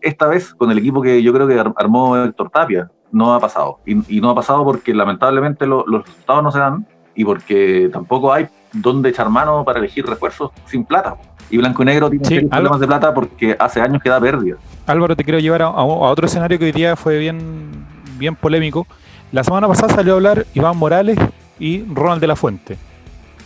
esta vez con el equipo que yo creo que armó Héctor Tapia, no ha pasado. Y, no ha pasado porque lamentablemente los resultados no se dan y porque tampoco hay dónde echar mano para elegir refuerzos sin plata. Y Blanco y Negro tiene problemas de plata porque hace años que da pérdida. Álvaro, te quiero llevar a, otro escenario que hoy día fue bien, bien polémico. La semana pasada salió a hablar Iván Morales y Ronald de la Fuente.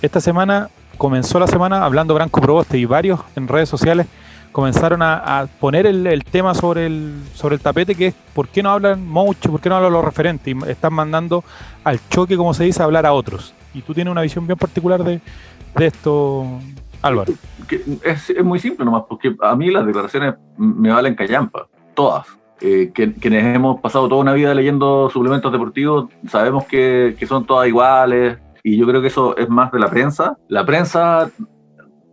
Esta semana comenzó la semana hablando Branco Proboste y varios en redes sociales comenzaron a, poner el, tema sobre el, sobre el tapete, que es por qué no hablan mucho, por qué no hablan los referentes, y están mandando al choque, como se dice, a hablar a otros. Y tú tienes una visión bien particular de, de esto, Álvaro. es, muy simple nomás, porque a mí las declaraciones me valen callampa, todas. Eh, quienes hemos pasado toda una vida leyendo suplementos deportivos sabemos que, son todas iguales y yo creo que eso es más de la prensa. La prensa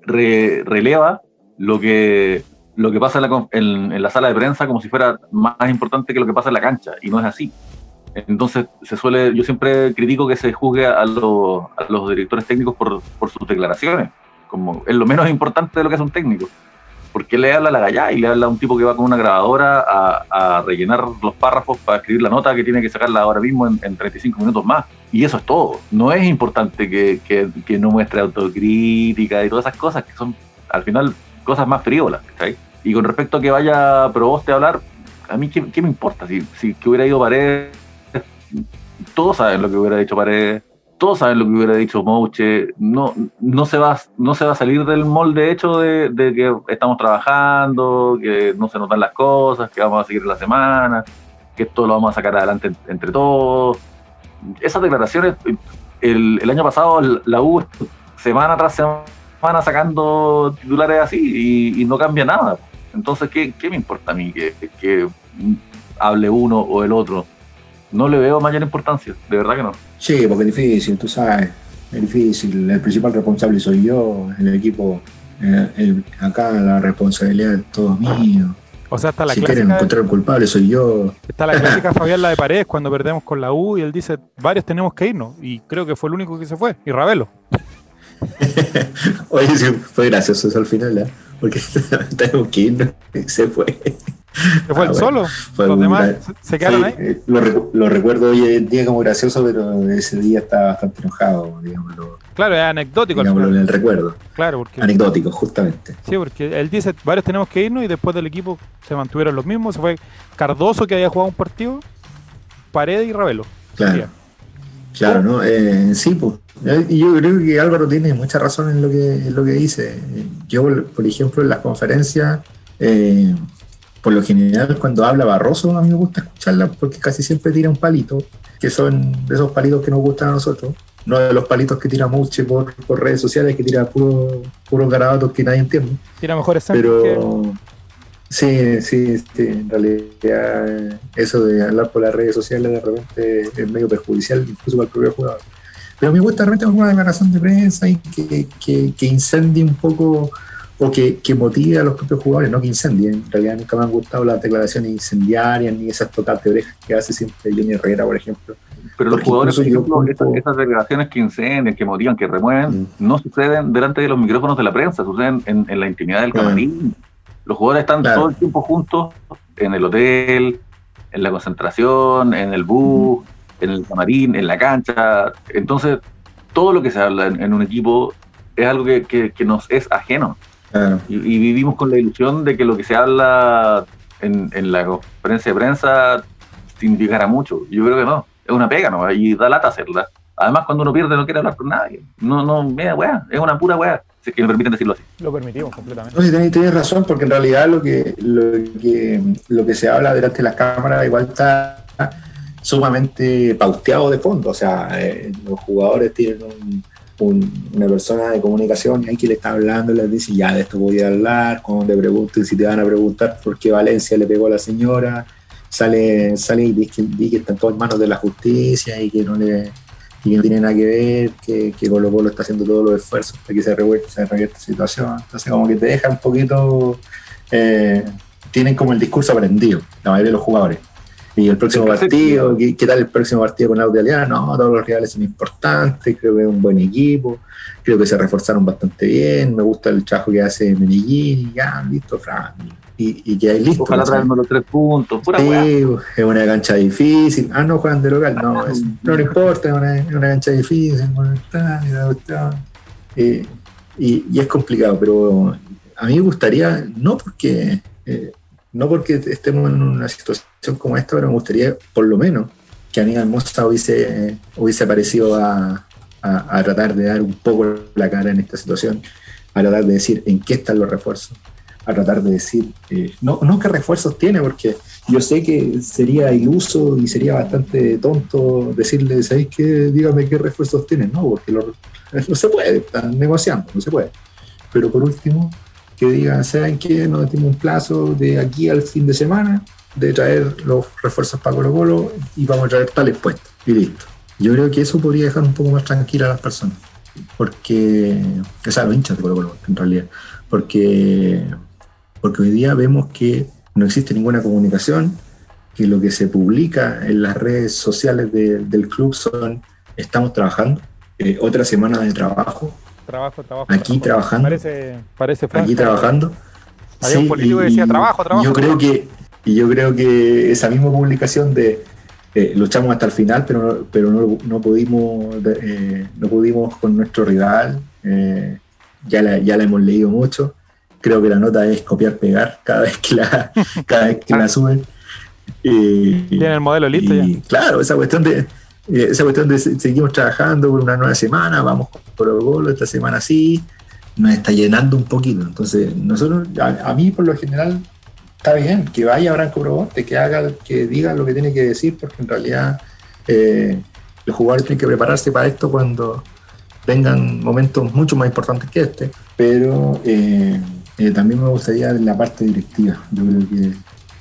releva lo que, lo que pasa en la, sala de prensa como si fuera más importante que lo que pasa en la cancha y no es así. Entonces, se suele, yo siempre critico que se juzgue a, a los directores técnicos por, por, sus declaraciones como es lo menos importante de lo que es un técnico. Porque le habla a la gallá y le habla a un tipo que va con una grabadora a, rellenar los párrafos para escribir la nota que tiene que sacarla ahora mismo en, 35 minutos más. Y eso es todo. No es importante que, que, no muestre autocrítica y todas esas cosas que son al final cosas más frívolas. Y con respecto a que vaya Proboste a hablar, a mí qué, qué me importa. Si, si que hubiera ido Paredes, todos saben lo que hubiera dicho Paredes todos saben lo que hubiera dicho Mouche, no, no, se, va, no se va a salir del molde hecho de, que estamos trabajando, que no se nos dan las cosas, que vamos a seguir la semana, que esto lo vamos a sacar adelante entre todos. Esas declaraciones, el, año pasado la U semana tras semana sacando titulares así y, no cambia nada. Entonces, ¿qué, ¿qué, me importa a mí que hable uno o el otro? No le veo mayor importancia, de verdad que no. Sí, porque es difícil, tú sabes, es difícil. El principal responsable soy yo, el equipo, eh, acá la responsabilidad es todo mío. O sea, está la si clásica. quieren encontrar un culpable, soy yo. Está la clásica Fabián la de Paredes cuando perdemos con la U y él dice, varios tenemos que irnos. Y creo que fue el único que se fue. Y Ravelo. Oye, sí, fue gracioso eso al final, ¿eh? Porque tenemos que irnos se fue. Se fue Ah, el bueno, solo. fue Los demás se- quedaron Sí, ahí. eh, Lo, recu- lo recuerdo hoy en día como gracioso, pero ese día estaba bastante enojado, digámoslo, Claro, es anecdótico. digámoslo en el recuerdo. Claro, porque, Anecdótico, justamente. sí, porque él dice, varios tenemos que irnos y después del equipo se mantuvieron los mismos. Se fue Cardoso, que había jugado un partido, Paredes y Ravelo. Claro. Claro, ¿no? Eh, sí, pues. Eh, Y yo creo que Álvaro tiene mucha razón en lo que, en lo que dice. Yo, por ejemplo, en las conferencias, eh, por lo general, cuando habla Barroso, a mí me gusta escucharla porque casi siempre tira un palito, que son de esos palitos que nos gustan a nosotros. No de los palitos que tira Muche por, por redes sociales, que tira puro, puros garabatos que nadie entiende. Tiene mejores que. Sí, sí, sí, en realidad eso de hablar por las redes sociales de repente es medio perjudicial incluso para el propio jugador. Pero me gusta de repente alguna declaración de prensa y que, que, que incendie un poco o que, que motive a los propios jugadores, no que incendie. En realidad nunca me han gustado las declaraciones incendiarias ni esas tocas de orejas que hace siempre Johnny Herrera, por ejemplo. Pero los jugadores, por ejemplo, esas, esas declaraciones que incendian, que motivan, que remueven, Mm. no suceden delante de los micrófonos de la prensa, suceden en, en la intimidad del camarín. Los jugadores están Claro. todo el tiempo juntos en el hotel, en la concentración, en el bus, en el camarín, en la cancha. Entonces, todo lo que se habla en, en un equipo es algo que, que- que nos es ajeno. Claro. Y, y vivimos con la ilusión de que lo que se habla en, en la conferencia de prensa significará mucho. Yo creo que no. Es una pega, ¿no? Y da lata hacerla. Además, cuando uno pierde, no quiere hablar con nadie. No, no, mira, weá, es una pura weá. Si es que me permiten decirlo así. Lo permitimos completamente. No, sí, tenés, tenés razón, porque en realidad lo que, lo, que, lo que se habla delante de las cámaras igual está sumamente pauteado de fondo. O sea, eh, los jugadores tienen un- un- una persona de comunicación ahí que le está hablando y les dice, ya de esto voy a hablar, cuando te pregunten si te van a preguntar por qué Valencia le pegó a la señora, sale, sale y dice que, di que están todos en manos de la justicia y que no le y no tiene nada que ver, que, que Colo Colo está haciendo todos los esfuerzos para que se revierta, se revierta la situación. Entonces como que te deja un poquito, eh, tienen como el discurso aprendido, la mayoría de los jugadores. Y el próximo partido, ¿qué, qué tal el próximo partido con Audio Aliada? No, todos los rivales son importantes, creo que es un buen equipo, creo que se reforzaron bastante bien, me gusta el trabajo que hace Medellín, y ya, listo, Fran. Y, y que hay listo. Ojalá traernos los tres puntos. Pura weá. Sí, es una cancha difícil. Ah, no juegan de local. No, es- no le importa, es una, una cancha difícil. Eh, y, y es complicado, pero a mí me gustaría, no porque, eh, no porque estemos en una situación como esta, pero me gustaría por lo menos que Aníbal Mosa hubiese, hubiese aparecido a, a- a tratar de dar un poco la cara en esta situación, a tratar de decir en qué están los refuerzos, a tratar de decir, eh, no, no qué refuerzos tiene, porque yo sé que sería iluso y sería bastante tonto decirle, ¿sabéis qué? Dígame qué refuerzos tienen, no, porque lo- no se puede, están negociando, no se puede. Pero por último, que digan, ¿saben qué? Nos tenemos un plazo de aquí al fin de semana de traer los refuerzos para Colo Colo y vamos a traer tales puestos y listo. Yo creo que eso podría dejar un poco más tranquila a las personas, porque, o sea, los hinchas de Colo Colo, en realidad, porque, porque hoy día vemos que no existe ninguna comunicación, que lo que se publica en las redes sociales de- del club son estamos trabajando, eh, otra semana de trabajo, Trabajo, trabajo. Aquí trabajo. trabajando. Parece, parece aquí trabajando. Había un político que y- decía, "Trabajo, trabajo, Yo creo trabajo". que, y yo creo que esa misma publicación de eh, luchamos hasta el final, pero no, pero no, no pudimos eh, no pudimos con nuestro rival. eh, ya, la, ya la hemos leído mucho. Creo que la nota es copiar pegar cada vez que la, cada vez que la suben. Y- Tiene el modelo listo ya. y claro, esa cuestión de eh, esa cuestión de se- seguimos trabajando por una nueva semana, vamos por el gol, esta semana sí, nos está llenando un poquito. Entonces, nosotros, a, a mí por lo general, está bien que vaya Branco Proboste, que haga, que diga lo que tiene que decir, porque en realidad eh, los jugadores tienen que prepararse para esto cuando vengan momentos mucho más importantes que este. Pero eh, eh, también me gustaría la parte directiva. Yo creo que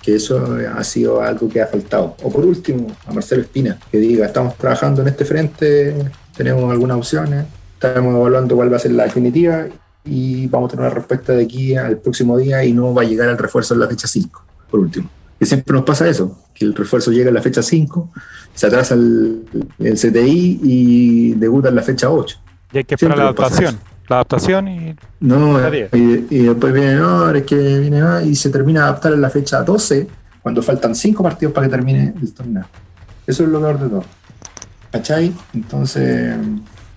que eso ha sido algo que ha faltado. O por último, a Marcelo Espina, que diga, estamos trabajando en este frente, tenemos algunas opciones, estamos evaluando cuál va a ser la definitiva y vamos a tener una respuesta de aquí al próximo día y no va a llegar el refuerzo en la fecha 5. por último. Que siempre nos pasa eso, que el refuerzo llega en la fecha 5, se atrasa el, el CTI y debuta en la fecha 8. Y hay que esperar la adaptación. La adaptación y. No, y, después viene, no, es que viene y se termina de adaptar en la fecha 12, cuando faltan 5 partidos para que termine el torneo. Eso es lo peor de todo. ¿Cachai? Entonces,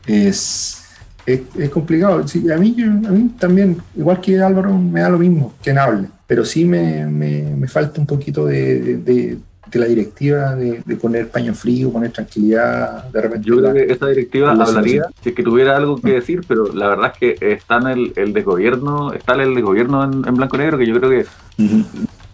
es, es, complicado. Sí, a, mí, a mí también, igual que Álvaro, me da lo mismo que hable, pero sí me, me, falta un poquito de, de, la directiva de, poner paño frío, poner tranquilidad. De repente yo creo que esa directiva hablaría si es que tuviera algo que decir, pero la verdad es que está en el, el desgobierno, está el desgobierno en, en blanco y negro que yo creo que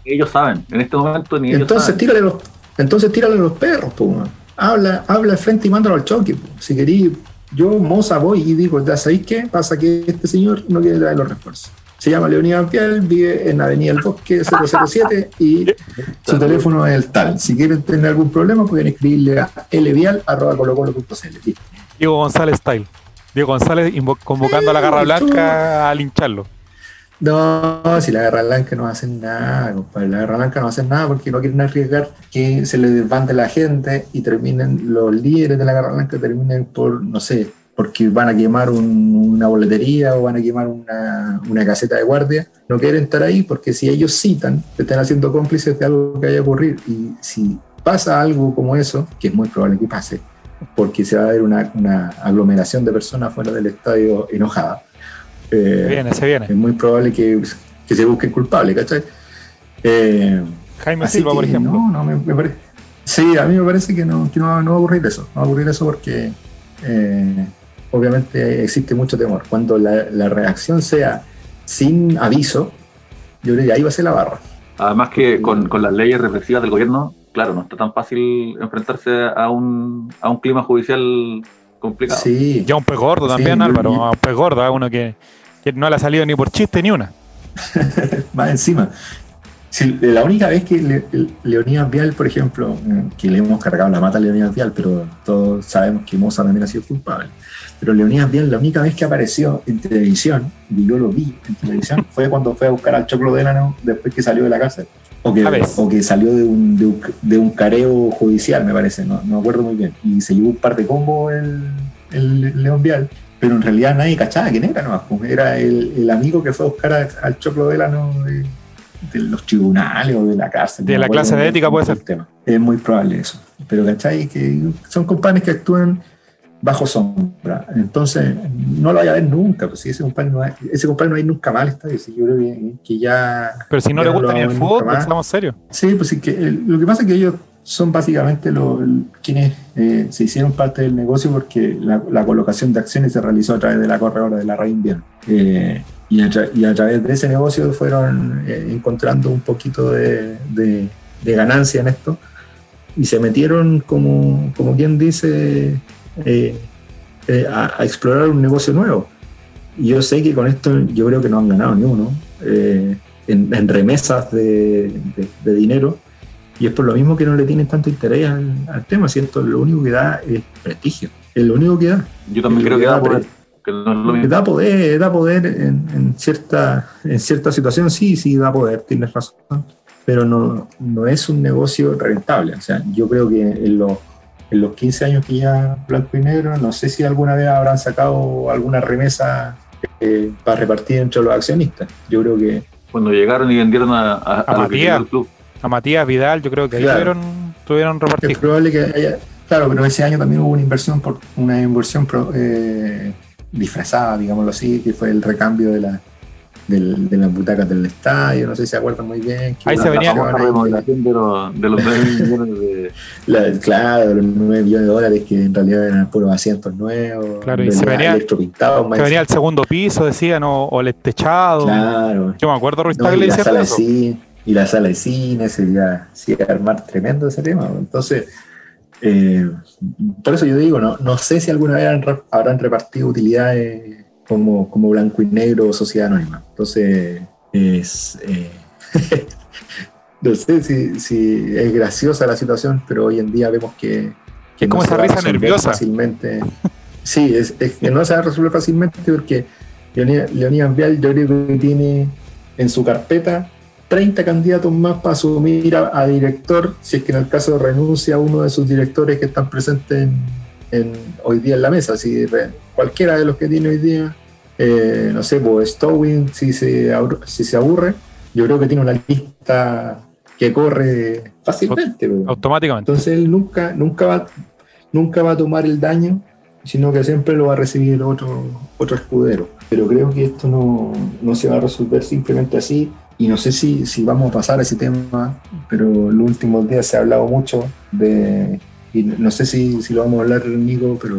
ellos saben, en este momento ni entonces, ellos Tírale los, entonces tírale los perros, pues, habla, habla de frente y mándalo al choque. Si querí, yo, Moza, voy y digo, ¿ya sabéis qué? Pasa que este señor no quiere traer los refuerzos. Se llama Leonidas Ampial, vive en Avenida El Bosque 007 y su teléfono es el tal. Si quieren tener algún problema, pueden escribirle a lvial.colocolo.cl. Diego González Style. Diego González convocando a la Garra Blanca a lincharlo. No, si la Guerra Blanca no hacen nada, compadre. La Guerra Blanca no hacen nada porque no quieren arriesgar que se les desbande la gente y terminen los líderes de la Guerra Blanca terminen por, no sé, porque van a quemar una boletería o van a quemar una, una, caseta de guardia. No quieren estar ahí porque si ellos citan, están haciendo cómplices de algo que vaya a ocurrir. Y si pasa algo como eso, que es muy probable que pase, porque se va a ver una, una aglomeración de personas fuera del estadio enojada eh, viene, se viene. Es muy probable que, se busque culpable, ¿cachai? Eh, Jaime Silva, por ejemplo. No, no, me, parece. Sí, a mí me parece que no, no, va a ocurrir eso. No va a ocurrir eso porque eh, obviamente existe mucho temor. Cuando la, reacción sea sin aviso, yo creo que ahí va a ser la barra. Además que con, las leyes represivas del gobierno, claro, no está tan fácil enfrentarse a un, a un clima judicial complicado. Sí. Ya un pez gordo también, Álvaro, un pez gordo, uno que que no le ha salido ni por chiste ni una. Más encima. la única vez que le, Leonidas Vial, por ejemplo, que le hemos cargado la mata a Leonidas Vial, pero todos sabemos que Moza también ha sido culpable. Pero Leonidas Vial, la única vez que apareció en televisión, y yo lo vi en televisión, fue cuando fue a buscar al Choclo Delano después que salió de la cárcel. O que, o que salió de un, de, un, careo judicial, me parece, no, no me acuerdo muy bien. Y se llevó un par de combos el, el León Vial pero en realidad nadie cachaba quién era nomás, pues, era el, amigo que fue a buscar al choclo de, de, de, los tribunales o de la cárcel. De la clase de ética puede ser. Tema. Es muy probable eso. Pero cachai que son compadres que actúan bajo sombra. Entonces, no lo vaya a ver nunca. Pues, si ese compadre no hay, ese compadre no hay nunca mal está yo creo que, ya. Pero si no le gusta ni el fútbol, estamos serios. Sí, pues sí, que lo que pasa es que ellos son básicamente los, quienes eh, se hicieron parte del negocio porque la, colocación de acciones se realizó a través de la corredora de la Rein eh, y, a través de ese negocio fueron eh, encontrando un poquito de, ganancia en esto y se metieron, como, como quien dice, a, explorar un negocio nuevo. Y yo sé que con esto yo creo que no han ganado ni uno en, remesas de dinero y es por lo mismo que no le tienen tanto interés al, tema, siento lo único que da es prestigio. Es lo único que da. Yo también creo que, da poder. Da poder, da poder en, cierta, en cierta situación, sí, sí, da poder, tienes razón. Pero no, no es un negocio rentable. O sea, yo creo que en los, en los 15 años que ya Blanco y Negro, no sé si alguna vez habrán sacado alguna remesa eh, para repartir entre los accionistas. Yo creo que. Cuando llegaron y vendieron a, a, a, el club a Matías Vidal, yo creo que ahí tuvieron, tuvieron repartido. Es probable que haya, claro, pero ese año también hubo una inversión por una inversión eh, disfrazada, digámoslo así, que fue el recambio de la de las butacas del estadio, no sé si se acuerdan muy bien. ahí se venía la remodelación de los, de los 9 millones de... claro, los 9 millones de dólares que en realidad eran puros asientos nuevos. Claro, y se venía, se venía al segundo piso, decían, o, el techado. Claro. Yo me acuerdo, Ruiz no, eso. Y la sala de cine sería, sería armar tremendo ese tema. Entonces, eh, por eso yo digo, no, no sé si alguna vez habrán repartido utilidades como, como blanco y negro o sociedad anónima. Entonces, es, eh, no sé si, si, es graciosa la situación, pero hoy en día vemos que... que es como esa risa nerviosa. Fácilmente. Sí, es, que no se va a resolver fácilmente porque Leonidas Vial yo creo que tiene en su carpeta 30 candidatos más para asumir a, director, si es que en el caso renuncia a uno de sus directores que están presentes en, hoy día en la mesa. Si cualquiera de los que tiene hoy día, eh, no sé, pues Stowing, si se, si se aburre, yo creo que tiene una lista que corre fácilmente. Pues. Automáticamente. Entonces él nunca, nunca, va, nunca va a tomar el daño, sino que siempre lo va a recibir otro, otro escudero. Pero creo que esto no, no se va a resolver simplemente así y no sé si, si vamos a pasar a ese tema, pero en los últimos días se ha hablado mucho de, y no sé si, si lo vamos a hablar, Nico, pero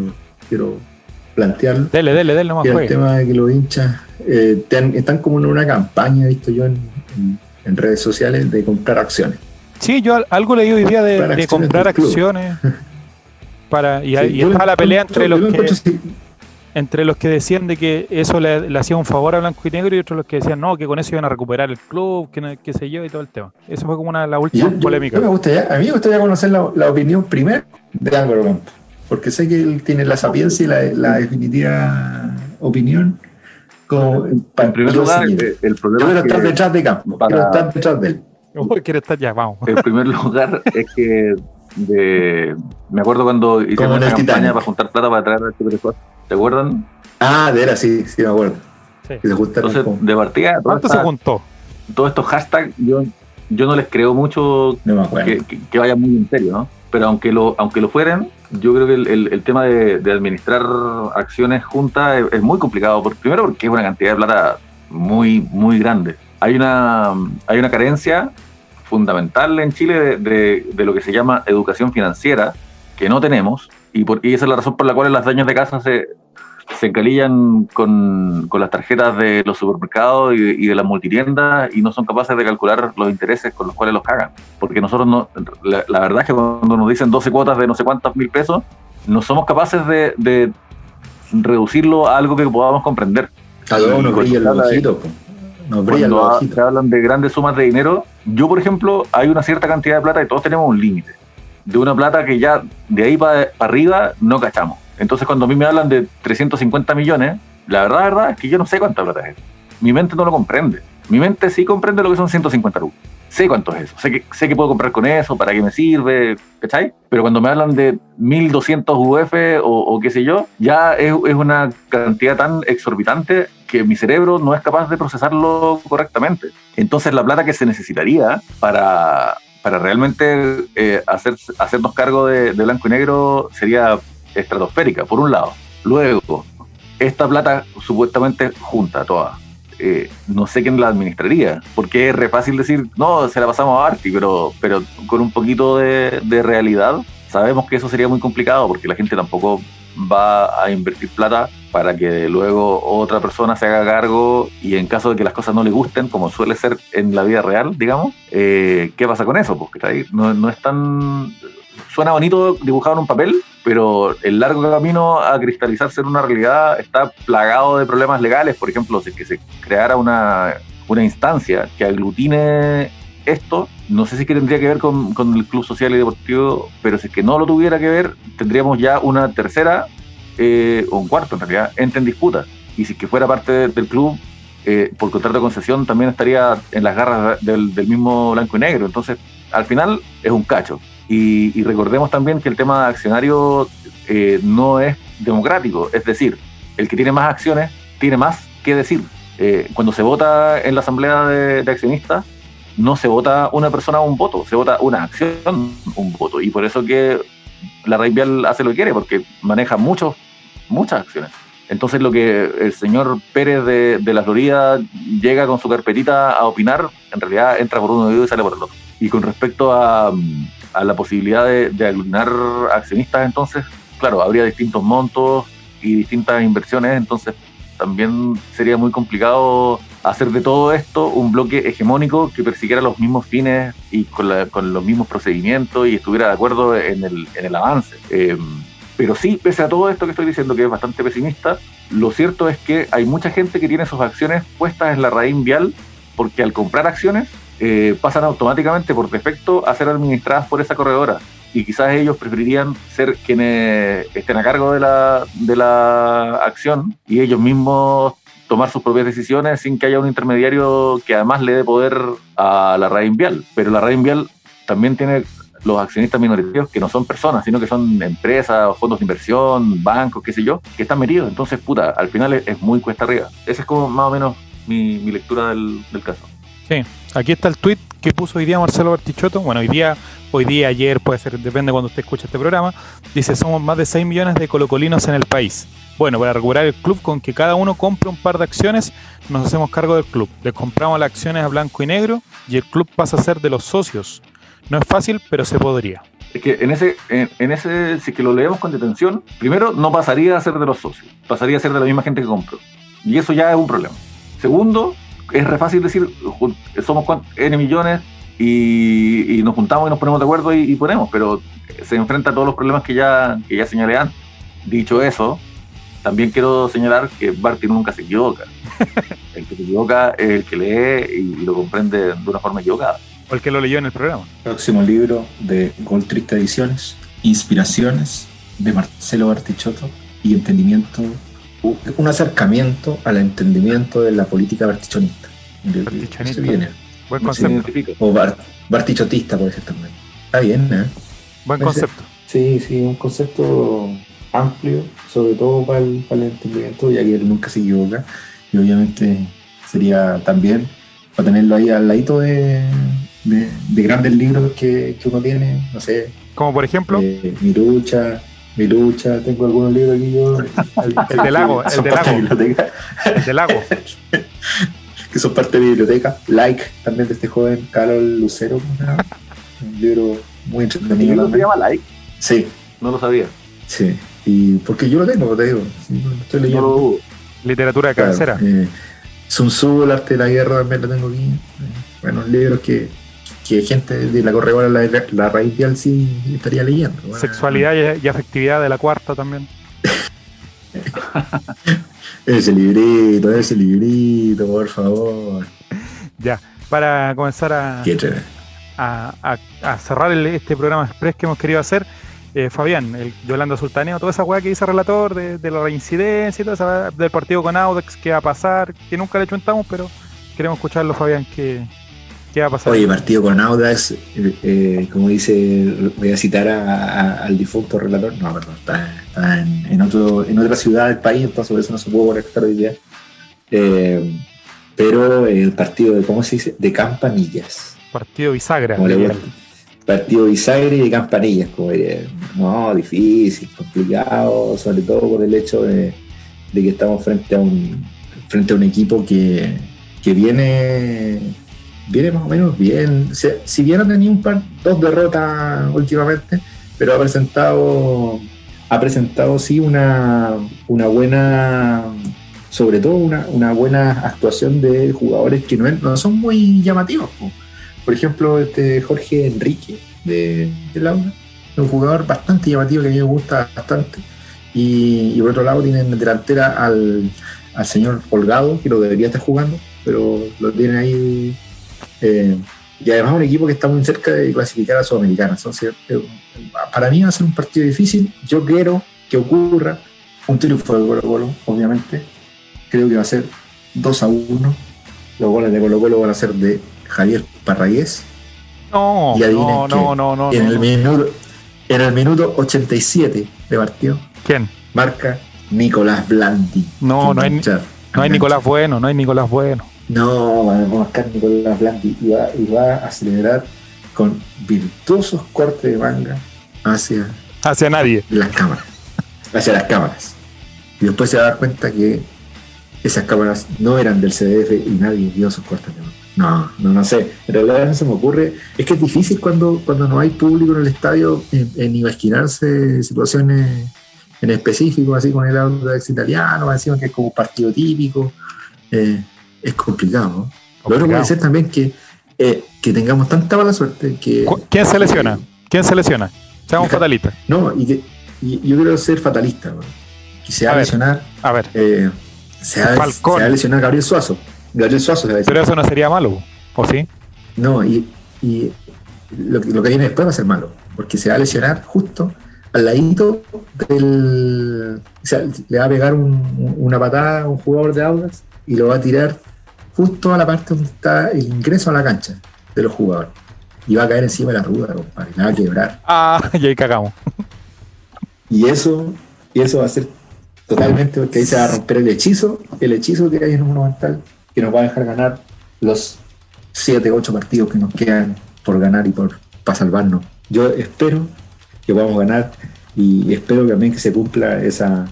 quiero plantearlo. Dele, dele, dele, nomás. el tema de que los hinchas eh, están como en una campaña, visto yo en, redes sociales, de comprar acciones. Sí, yo algo leí hoy día de, comprar acciones. Para, y, ahí está la pelea entre los que entre los que decían de que eso le, hacía un favor a Blanco y Negro y otros los que decían no, que con eso iban a recuperar el club, que qué sé yo y todo el tema. Eso fue como una la última polémica. me gustaría, a mí me gustaría conocer la, opinión primero de Álvaro Campos, porque sé que él tiene la sapiencia y la, definitiva opinión. Como, en primer lugar, eh, el, problema quiero estar detrás de Campos, quiero estar detrás de él. quiero estar ya, vamos. En primer lugar, es que de, me acuerdo cuando hicimos una campaña para juntar plata para traer al Super ¿te acuerdan? Ah, de era, sí, sí me acuerdo. Sí. Entonces, de partida, ¿cuánto se juntó? Todos estos hashtags, yo, yo no les creo mucho que, que, vayan muy en serio, ¿no? Pero aunque lo, aunque lo fueran, yo creo que el, el, tema de, de, administrar acciones juntas es, muy complicado. Por, primero porque es una cantidad de plata muy, muy grande. Hay una, hay una carencia fundamental en Chile de, de, lo que se llama educación financiera, que no tenemos, y, por, y esa es la razón por la cual las daños de casa se, se encalillan con, con, las tarjetas de los supermercados y, de las multitiendas y no son capaces de calcular los intereses con los cuales los cagan. Porque nosotros, no, la, verdad es que cuando nos dicen 12 cuotas de no sé cuántos mil pesos, no somos capaces de, de reducirlo a algo que podamos comprender. Cada uno brilla el cuando se hablan de grandes sumas de dinero, yo, por ejemplo, hay una cierta cantidad de plata y todos tenemos un límite. De una plata que ya de ahí para arriba no cachamos. Entonces, cuando a mí me hablan de 350 millones, la verdad, verdad es que yo no sé cuánta plata es. Mi mente no lo comprende. Mi mente sí comprende lo que son 150 lucas sé cuánto es eso, sé que, sé que puedo comprar con eso, para qué me sirve, ¿cachai? Pero cuando me hablan de 1200 UF o, qué sé yo, ya es, una cantidad tan exorbitante que mi cerebro no es capaz de procesarlo correctamente. Entonces la plata que se necesitaría para, para realmente eh, hacer, hacernos cargo de blanco y negro sería estratosférica, por un lado. Luego, esta plata supuestamente junta toda eh, no sé quién la administraría, porque es re fácil decir, no, se la pasamos a Arti, pero, pero con un poquito de, realidad sabemos que eso sería muy complicado, porque la gente tampoco va a invertir plata para que luego otra persona se haga cargo y en caso de que las cosas no le gusten, como suele ser en la vida real, digamos, eh, ¿qué pasa con eso? Porque no, no es tan... Suena bonito dibujado en un papel, pero el largo camino a cristalizarse en una realidad está plagado de problemas legales. Por ejemplo, si que se creara una, una instancia que aglutine esto, no sé si que tendría que ver con, con, el Club Social y Deportivo, pero si es que no lo tuviera que ver, tendríamos ya una tercera eh, o un cuarto en realidad, ente en disputa. Y si es que fuera parte del club, eh, por contrato de concesión, también estaría en las garras del, del mismo blanco y negro. Entonces, al final es un cacho. Y, recordemos también que el tema accionario eh, no es democrático, es decir, el que tiene más acciones tiene más que decir. Eh, cuando se vota en la asamblea de, accionistas, no se vota una persona un voto, se vota una acción un voto. Y por eso que la Red Vial hace lo que quiere, porque maneja muchos, muchas acciones. Entonces lo que el señor Pérez de, de la Florida llega con su carpetita a opinar, en realidad entra por uno y sale por el otro. Y con respecto a, a la posibilidad de, de accionistas, entonces, claro, habría distintos montos y distintas inversiones, entonces también sería muy complicado hacer de todo esto un bloque hegemónico que persiguiera los mismos fines y con, los mismos procedimientos y estuviera de acuerdo en el, en el avance. Eh, pero sí, pese a todo esto que estoy diciendo, que es bastante pesimista, lo cierto es que hay mucha gente que tiene sus acciones puestas en la raíz vial porque al comprar acciones eh, pasan automáticamente por defecto a ser administradas por esa corredora. Y quizás ellos preferirían ser quienes estén a cargo de la, de la acción y ellos mismos tomar sus propias decisiones sin que haya un intermediario que además le dé poder a la red vial. Pero la red vial también tiene los accionistas minoritarios que no son personas, sino que son empresas, fondos de inversión, bancos, qué sé yo, que están metidos. Entonces, puta, al final es, muy cuesta arriba. Esa es como más o menos mi, lectura del, caso. Sí, aquí está el tweet que puso hoy día Marcelo Bertichotto. Bueno, hoy día, hoy día, ayer, puede ser, depende cuando usted escuche este programa. Dice, somos más de 6 millones de colocolinos en el país. Bueno, para recuperar el club, con que cada uno compre un par de acciones, nos hacemos cargo del club. Le compramos las acciones a blanco y negro y el club pasa a ser de los socios no es fácil, pero se podría. Es que en ese, en, ese, si que lo leemos con detención, primero no pasaría a ser de los socios, pasaría a ser de la misma gente que compró. Y eso ya es un problema. Segundo, es re fácil decir, somos N millones y, nos juntamos y nos ponemos de acuerdo y, ponemos, pero se enfrenta a todos los problemas que ya, que ya señalé antes. Dicho eso, también quiero señalar que Barty nunca se equivoca. El que se equivoca es el que lee y lo comprende de una forma equivocada. O el que lo leyó en el programa. Próximo libro de Gold Triste Ediciones, Inspiraciones de Marcelo Bartichotto y Entendimiento, un acercamiento al entendimiento de la política bartichonista. Bartichonista. Viene. Buen concepto. O bartichotista puede ser también. Está bien, ¿eh? Buen concepto. Sí, sí, un concepto amplio, sobre todo para el, para el entendimiento, ya que él nunca se equivoca. Y obviamente sería también para tenerlo ahí al ladito de, de, grandes libros que, que, uno tiene, no sé. Como por ejemplo. Eh, mi lucha, mi lucha, tengo algunos libros aquí yo. El, del lago, el del lago. El del lago. que son parte de mi biblioteca. Like también de este joven Carlos Lucero. Un libro muy entretenido. ¿El libro se llama Like? Sí. No lo sabía. Sí. Y porque yo lo tengo, te digo. estoy leyendo. Literatura de cabecera. Claro, eh, Sun Tzu, el arte de la guerra también lo tengo aquí. Bueno, libros que que gente de la corredora la, la raíz vial sí estaría leyendo. Sexualidad y, afectividad de la cuarta también. ese librito, ese librito, por favor. Ya, para comenzar a, a, a, cerrar este programa express que hemos querido hacer, eh, Fabián, el Yolanda Sultaneo, toda esa weá que dice el relator de, de la reincidencia y todo esa del partido con Audex, que va a pasar, que nunca le chuntamos, pero queremos escucharlo, Fabián, que, ¿Qué va a pasar? Oye, partido con Audas, eh, eh, como dice, voy a citar al difunto relator, no, perdón, está, en, otro, en otra ciudad del país, entonces por eso no se pudo conectar hoy día. Eh, pero el partido de, ¿cómo se dice? De campanillas. Partido bisagra. partido bisagra y de campanillas, como diría. No, difícil, complicado, sobre todo por el hecho de, que estamos frente a un, frente a un equipo que, que viene viene más o menos bien. si bien ha tenido un par, dos derrotas últimamente, pero ha presentado, ha presentado sí una, una buena, sobre todo una, buena actuación de jugadores que no, son muy llamativos. Por ejemplo, este Jorge Enrique de, de Laura, un jugador bastante llamativo que a mí me gusta bastante. Y, por otro lado tienen delantera al, al señor Holgado, que lo debería estar jugando, pero lo tiene ahí eh, y además un equipo que está muy cerca de clasificar a Sudamericana. Entonces, eh, para mí va a ser un partido difícil. Yo quiero que ocurra un triunfo de Colo Colo, obviamente. Creo que va a ser 2 a 1. Los goles de Colo Colo van a ser de Javier Parragués. No, no, no, no, no, en, el minuto, en el minuto 87 de partido. ¿Quién? Marca Nicolás Blandi. No, no hay, no hay Nicolás Bueno, no hay Nicolás Bueno. No, va a marcar Nicolás Blandi y va, y va a celebrar con virtuosos cortes de manga hacia, hacia nadie. Las cámaras. Hacia las cámaras. Y después se va a dar cuenta que esas cámaras no eran del CDF y nadie vio sus cortes de manga. No, no, no sé. En realidad no se me ocurre. Es que es difícil cuando, cuando no hay público en el estadio en, imaginarse situaciones en específico, así con el Audax italiano, encima que es como partido típico. Eh, es complicado. Lo otro puede ser también que, eh, que tengamos tanta mala suerte que. ¿Quién se lesiona? ¿Quién se lesiona? Seamos fatalistas. No, y que yo quiero ser fatalista, que se va a, lesionar. A ver. Eh, se, va, a lesionar Gabriel Suazo. Gabriel Suazo se va a Pero eso no sería malo, ¿o sí? No, y, y lo, lo, que viene después va a ser malo, porque se va a lesionar justo al ladito del. O sea, le va a pegar un, una patada a un jugador de Audas y lo va a tirar justo a la parte donde está el ingreso a la cancha de los jugadores. Y va a caer encima de la ruda, compadre, la va a quebrar. Ah, y ahí cagamos. Y eso, y eso va a ser totalmente porque ahí se va a romper el hechizo, el hechizo que hay en un monumental, que nos va a dejar ganar los 7, 8 partidos que nos quedan por ganar y por para salvarnos. Yo espero que podamos ganar y espero también que se cumpla esa,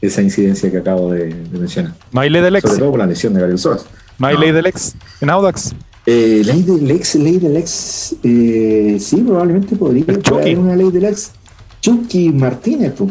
esa incidencia que acabo de, mencionar. ¿Maile del? Sobre todo por la lesión de Gabriel Soas. ¿No ley del ex en Audax? Eh, ley del ex, ley del ex, eh, sí, probablemente podría haber una ley del ex. Chucky Martínez, pues.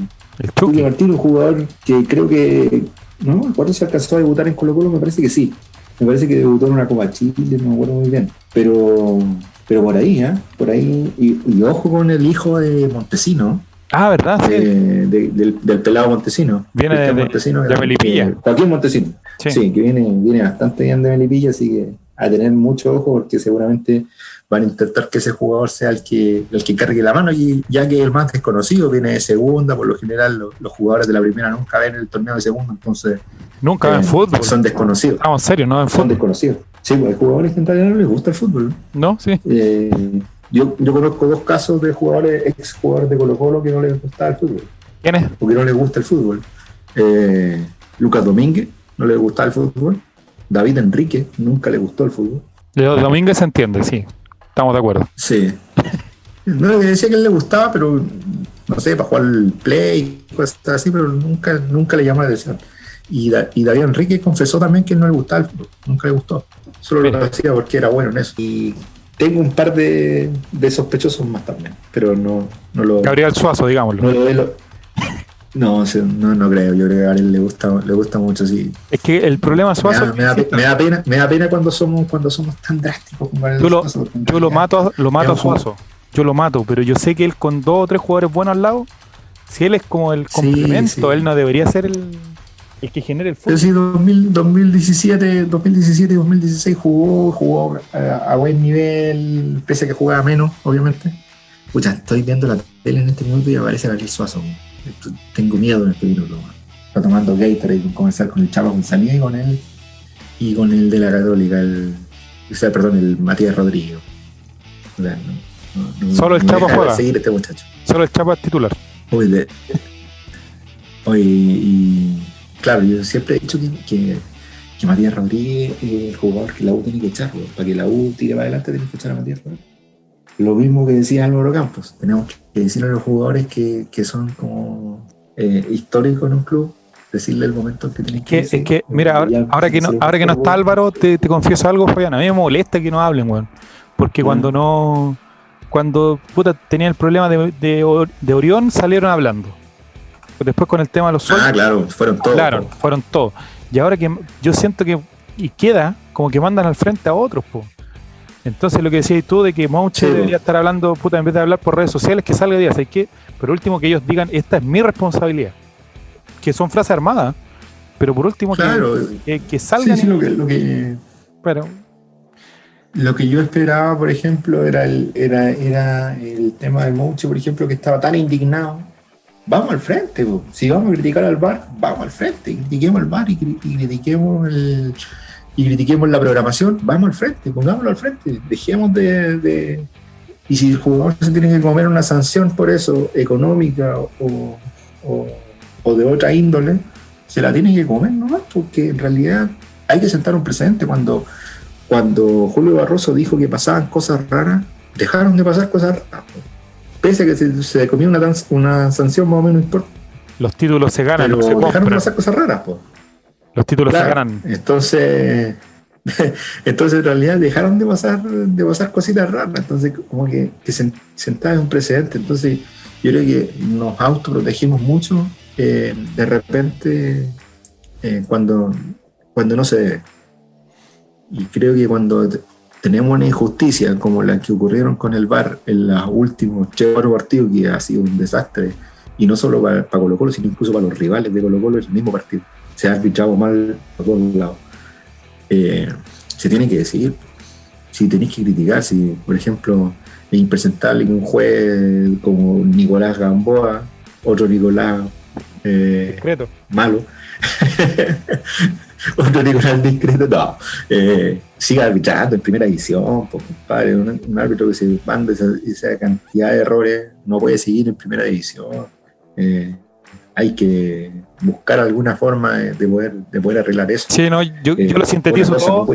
Chucky Martínez, un jugador que creo que, no me acuerdo si alcanzó a debutar en Colo Colo, me parece que sí. Me parece que debutó en una Copa Chile, no me acuerdo muy bien. Pero, pero por ahí, ¿eh? Por ahí, y, ojo con el hijo de Montesino. Ah, ¿verdad? del, pelado Montesino. Viene de, Montesino, de, Melipilla. Joaquín Montesino. Sí. que viene, viene bastante bien de Melipilla, así que a tener mucho ojo porque seguramente van a intentar que ese jugador sea el que, el que cargue la mano, y ya que el más desconocido viene de segunda, por lo general los, jugadores de la primera nunca ven el torneo de segunda, entonces... Nunca ven eh, fútbol. Son desconocidos. Vamos, en serio, no ven fútbol. Son desconocidos. Sí, pues hay jugadores que en realidad no les gusta el fútbol. No, sí. Eh, yo, yo conozco dos casos de jugadores, ex jugadores de Colo Colo que no les gusta el fútbol. ¿Quiénes? Porque no les gusta el fútbol. Eh, Lucas Domínguez, no le gustaba el fútbol. David Enrique, nunca le gustó el fútbol. Domínguez se entiende, sí. Estamos de acuerdo. Sí. No le decía que él le gustaba, pero no sé, para jugar el play, cosas así, pero nunca, nunca le llamó la atención. Y, David Enrique confesó también que no le gustaba el fútbol, nunca le gustó. Solo lo hacía porque era bueno en eso. Y tengo un par de, sospechosos más también, pero no, no lo. Gabriel Suazo, digámoslo. No lo, no, no, no creo. Yo creo que a Gabriel le gusta, le gusta mucho, sí. Es que el problema Suazo. Me da, pena, me da pena cuando somos, cuando somos tan drásticos como yo lo, Yo lo mato, lo mato a Suazo. Yo lo mato, pero yo sé que él con dos o tres jugadores buenos al lado, si él es como el complemento, él no debería ser el, el que genere el fútbol. Sí, 2017, 2017 y 2016 jugó, jugó a, buen nivel, pese a que jugaba menos, obviamente. Pucha, estoy viendo la tele en este minuto y aparece Gabriel Suazo. Tengo miedo en este minuto. Está tomando Gatorade y comenzar con el Chavo González y con él y con el de la Católica, el, o sea, perdón, el Matías Rodríguez. Solo el Chavo juega. Seguir este muchacho. Solo el Chavo es titular. Hoy, hoy y claro, yo siempre he dicho que, que, Matías Rodríguez es el jugador que la U tiene que echar. Para que la U tire para adelante tiene que echar a Matías Rodríguez. Lo mismo que decía Álvaro Campos. Tenemos que decirle a los jugadores que, que son como eh, históricos en un club, decirle el momento que tienen que, Es que, mira, ahora, que no, ahora que no está Álvaro, te, te, confieso algo, Fabián. A mí me molesta que no hablen, weón. Porque cuando no. Cuando puta, tenía el problema de, de, de Orión, salieron hablando después con el tema de los sueldos. Ah, claro, fueron todos. Claro, fueron todos. Y ahora que yo siento que, y queda, como que mandan al frente a otros, po. Entonces lo que decías tú de que Mouche debería estar hablando, puta, en vez de hablar por redes sociales, que salga día, ¿sabes qué? Pero último que ellos digan, esta es mi responsabilidad. Que son frases armadas, pero por último que, que, salgan. Sí, sí, lo que, lo que, pero, lo que yo esperaba, por ejemplo, era el, era, era el tema de Mouche, por ejemplo, que estaba tan indignado vamos al frente. Si vamos a criticar al bar, vamos al frente. Critiquemos al bar y, critiquemos el, y critiquemos la programación, vamos al frente, pongámoslo al frente. Dejemos de, Y si el jugador se tiene que comer una sanción por eso, económica o, o, de otra índole, se la tiene que comer nomás, porque en realidad hay que sentar un precedente. Cuando, cuando Julio Barroso dijo que pasaban cosas raras, dejaron de pasar cosas raras pese a que se, se comió una, una sanción más o menos importante. Los títulos se ganan, pero no se dejaron pasar cosas raras, pues. Los títulos se ganan. Entonces, entonces en realidad dejaron de pasar, de pasar cositas raras. Entonces, como que, que sentaba en un precedente. Entonces, yo creo que nos autoprotegimos mucho eh, de repente eh, cuando, cuando no se debe. Y creo que cuando tenemos una injusticia como la que ocurrieron con el VAR en los últimos cuatro partidos, que ha sido un desastre, y no solo para, Colo Colo, sino incluso para los rivales de Colo Colo, el mismo partido. Se ha arbitrado mal por todos lados. Eh, se tiene que decir, si tenéis que criticar, si por ejemplo es impresentable que un juez como Nicolás Gamboa, otro Nicolás eh, malo, otro tribunal discreto, no. Eh, siga arbitrando en primera división, pues, compadre. Un, árbitro que se manda esa, esa, cantidad de errores no puede seguir en primera división. Eh, hay que buscar alguna forma de, poder, de poder arreglar eso. Sí, no, yo, yo lo sintetizo todo.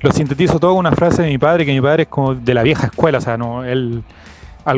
lo sintetizo todo con una frase de mi padre, que mi padre es como de la vieja escuela, o sea, no, él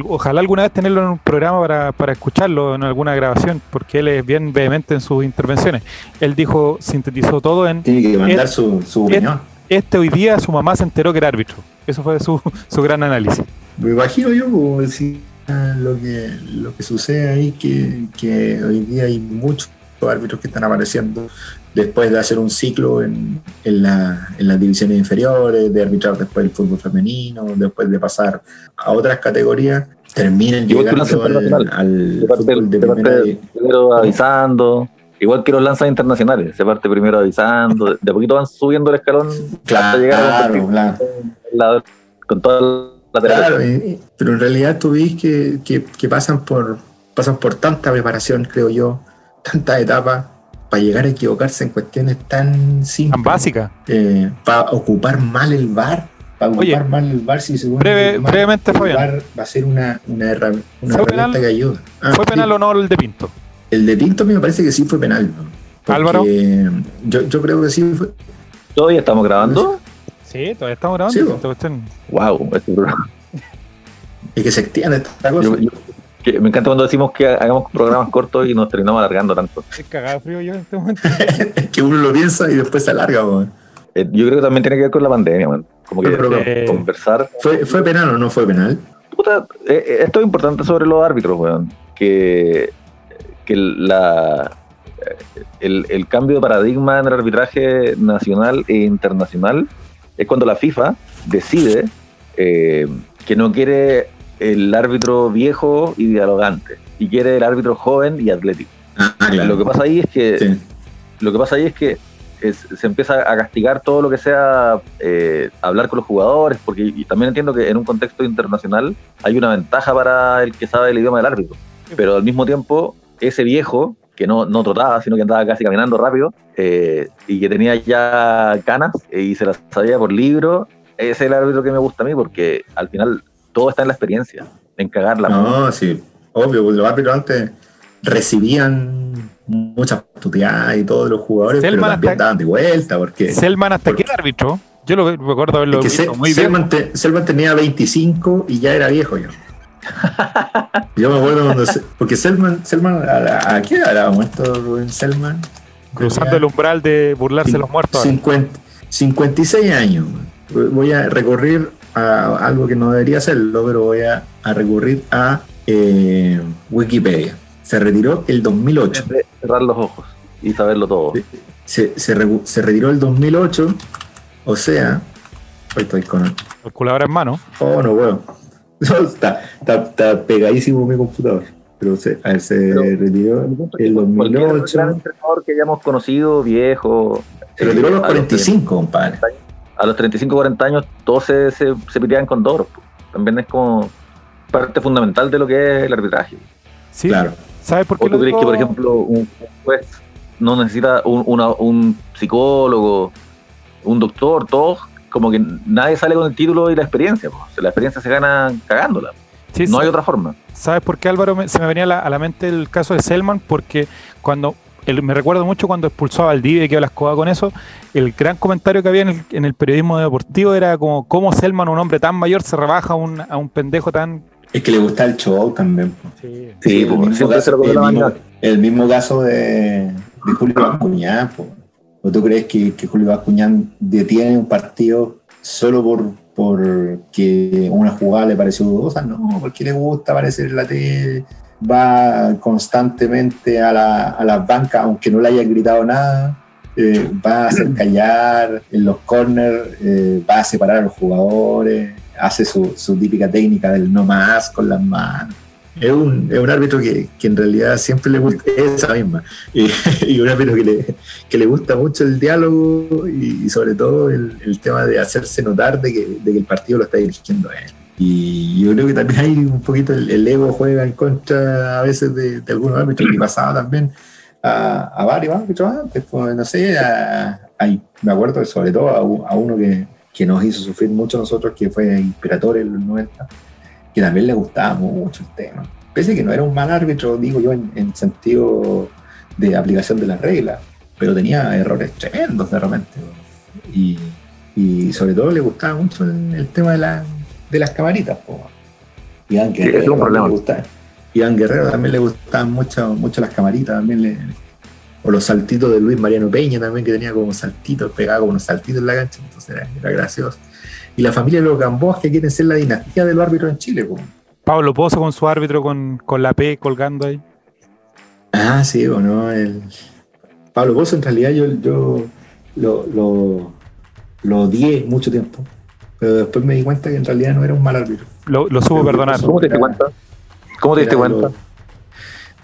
ojalá alguna vez tenerlo en un programa para, para, escucharlo en alguna grabación, porque él es bien vehemente en sus intervenciones. Él dijo, sintetizó todo en... Tiene que mandar su, su opinión. Este, hoy día su mamá se enteró que era árbitro. Eso fue su, su gran análisis. Me imagino yo como decir, lo que, lo que sucede ahí, que, que hoy día hay muchos árbitros que están apareciendo después de hacer un ciclo en, en, la, en, las divisiones inferiores, de arbitrar después el fútbol femenino, después de pasar a otras categorías, terminen llegando al, al fútbol de primero avisando, igual que los lanzas internacionales, se parte primero avisando, de a poquito van subiendo el escalón claro, hasta llegar a claro. con toda la Claro, pero en realidad tú ves que, que, que pasan por pasan por tanta preparación, creo yo, tantas etapas para llegar a equivocarse en cuestiones tan simples. Tan básicas. Eh, para ocupar mal el bar. Para ocupar mal el bar, si según breve, brevemente, el bar va a ser una, una, herramienta, una herramienta que ayuda. Ah, ¿Fue penal o no el de Pinto? El de Pinto me parece que sí fue penal. ¿no? Álvaro. Yo, yo creo que sí fue. ¿Todavía estamos grabando? Sí, todavía estamos grabando. Sí, wow, este programa. Es que se extiende esta cosa. Yo, yo, me encanta cuando decimos que hagamos programas cortos y nos terminamos alargando tanto. Estoy cagado frío yo en este momento. que uno lo piensa y después se alarga, man. Eh, yo creo que también tiene que ver con la pandemia, man. Como que eh, conversar. ¿Fue, ¿Fue penal o no fue penal? Puta, eh, esto es importante sobre los árbitros, weón. Que, que la, el, el, cambio de paradigma en el arbitraje nacional e internacional es cuando la FIFA decide que no quiere el árbitro viejo y dialogante y quiere el árbitro joven y atlético. Ah, lo que pasa ahí es que lo que pasa ahí es que se empieza a castigar todo lo que sea eh, hablar con los jugadores, porque también entiendo que en un contexto internacional hay una ventaja para el que sabe el idioma del árbitro, pero al mismo tiempo ese viejo que no, no trotaba, sino que andaba casi caminando rápido eh, y que tenía ya canas y se las sabía por libro, ese es el árbitro que me gusta a mí porque al final todo está en la experiencia, en cagarla. No, sí, obvio, pues los árbitros antes recibían muchas puteadas y todos los jugadores, pero también daban de vuelta. Porque, Selman hasta qué árbitro, yo lo recuerdo haberlo visto muy Selman, bien. Selman tenía 25 y ya era viejo yo. yo me acuerdo cuando. porque Selman, Selman ¿a, qué era muerto Rubén Selman? Cruzando el umbral de burlarse de los muertos. 50, 56 años. Voy a recorrer algo que no debería hacerlo, pero voy a, recurrir a eh, Wikipedia. Se retiró el 2008. Cerrar los ojos y saberlo todo. Se, se, retiró el 2008, o sea, hoy estoy con calculadora en mano. Oh, no, bueno. está, está, pegadísimo mi computador. Pero se, se retiró el 2008. Un entrenador que hayamos conocido, viejo. Se retiró a los 45, compadre a los 35, 40 años todos se, se, se con Doros. También es como parte fundamental de lo que es el arbitraje. Sí, claro. ¿Sabes por qué? tú crees que, por ejemplo, un juez no necesita un, un psicólogo, un doctor, todos, como que nadie sale con el título y la experiencia. La experiencia se gana cagándola. no hay otra forma. ¿Sabes por qué, Álvaro? se me venía a la, a la, mente el caso de Selman, porque cuando me recuerdo mucho cuando expulsó a Valdivia y que la escoba con eso, el gran comentario que había en el, periodismo deportivo era como cómo Selman, un hombre tan mayor, se rebaja a un, a un pendejo tan... Es que le gusta el show también. Sí, sí, el, mismo caso, el, mismo, caso, de, de Julio Bascuñán. ¿O tú crees que, que Julio Bascuñán detiene un partido solo por porque una jugada le pareció dudosa? No, porque le gusta aparecer en la tele va constantemente a, la, a las bancas, aunque no le haya gritado nada, eh, va a hacer callar en los corners, eh, va a separar a los jugadores, hace su, su, típica técnica del no más con las manos. Es un, es un árbitro que, que, en realidad siempre le gusta esa misma. Y, un árbitro que le, que le, gusta mucho el diálogo y, sobre todo el, el, tema de hacerse notar de que, de que el partido lo está dirigiendo él. Y yo creo que también hay un poquito el, ego juega en contra a veces de, algunos árbitros que pasaba también a, varios árbitros antes, pues, no sé, a, me acuerdo sobre todo a, uno que, que, nos hizo sufrir mucho a nosotros, que fue Imperatore en los 90, que también le gustaba mucho el tema. Pese que no era un mal árbitro, digo yo, en, sentido de aplicación de las reglas, pero tenía errores tremendos de repente. Y, y sobre todo le gustaba mucho el, tema de, la, de las camaritas. Iván Guerrero, le gustaba, Iván Guerrero también le gustaban mucho, mucho las camaritas, también le, o los saltitos de Luis Mariano Peña también, que tenía como saltitos, pegaba como unos saltitos en la cancha, entonces era, gracioso. Y la familia de los Gamboas que quieren ser la dinastía de los árbitros en Chile. Como. Pablo Pozo con su árbitro con, la P colgando ahí. Ah, sí, bueno, el Pablo Pozo en realidad yo, yo lo, lo, lo odié mucho tiempo, pero después me di cuenta que en realidad no era un mal árbitro. Lo, lo supo perdonar. ¿Cómo te diste cuenta? ¿Cómo te diste cuenta?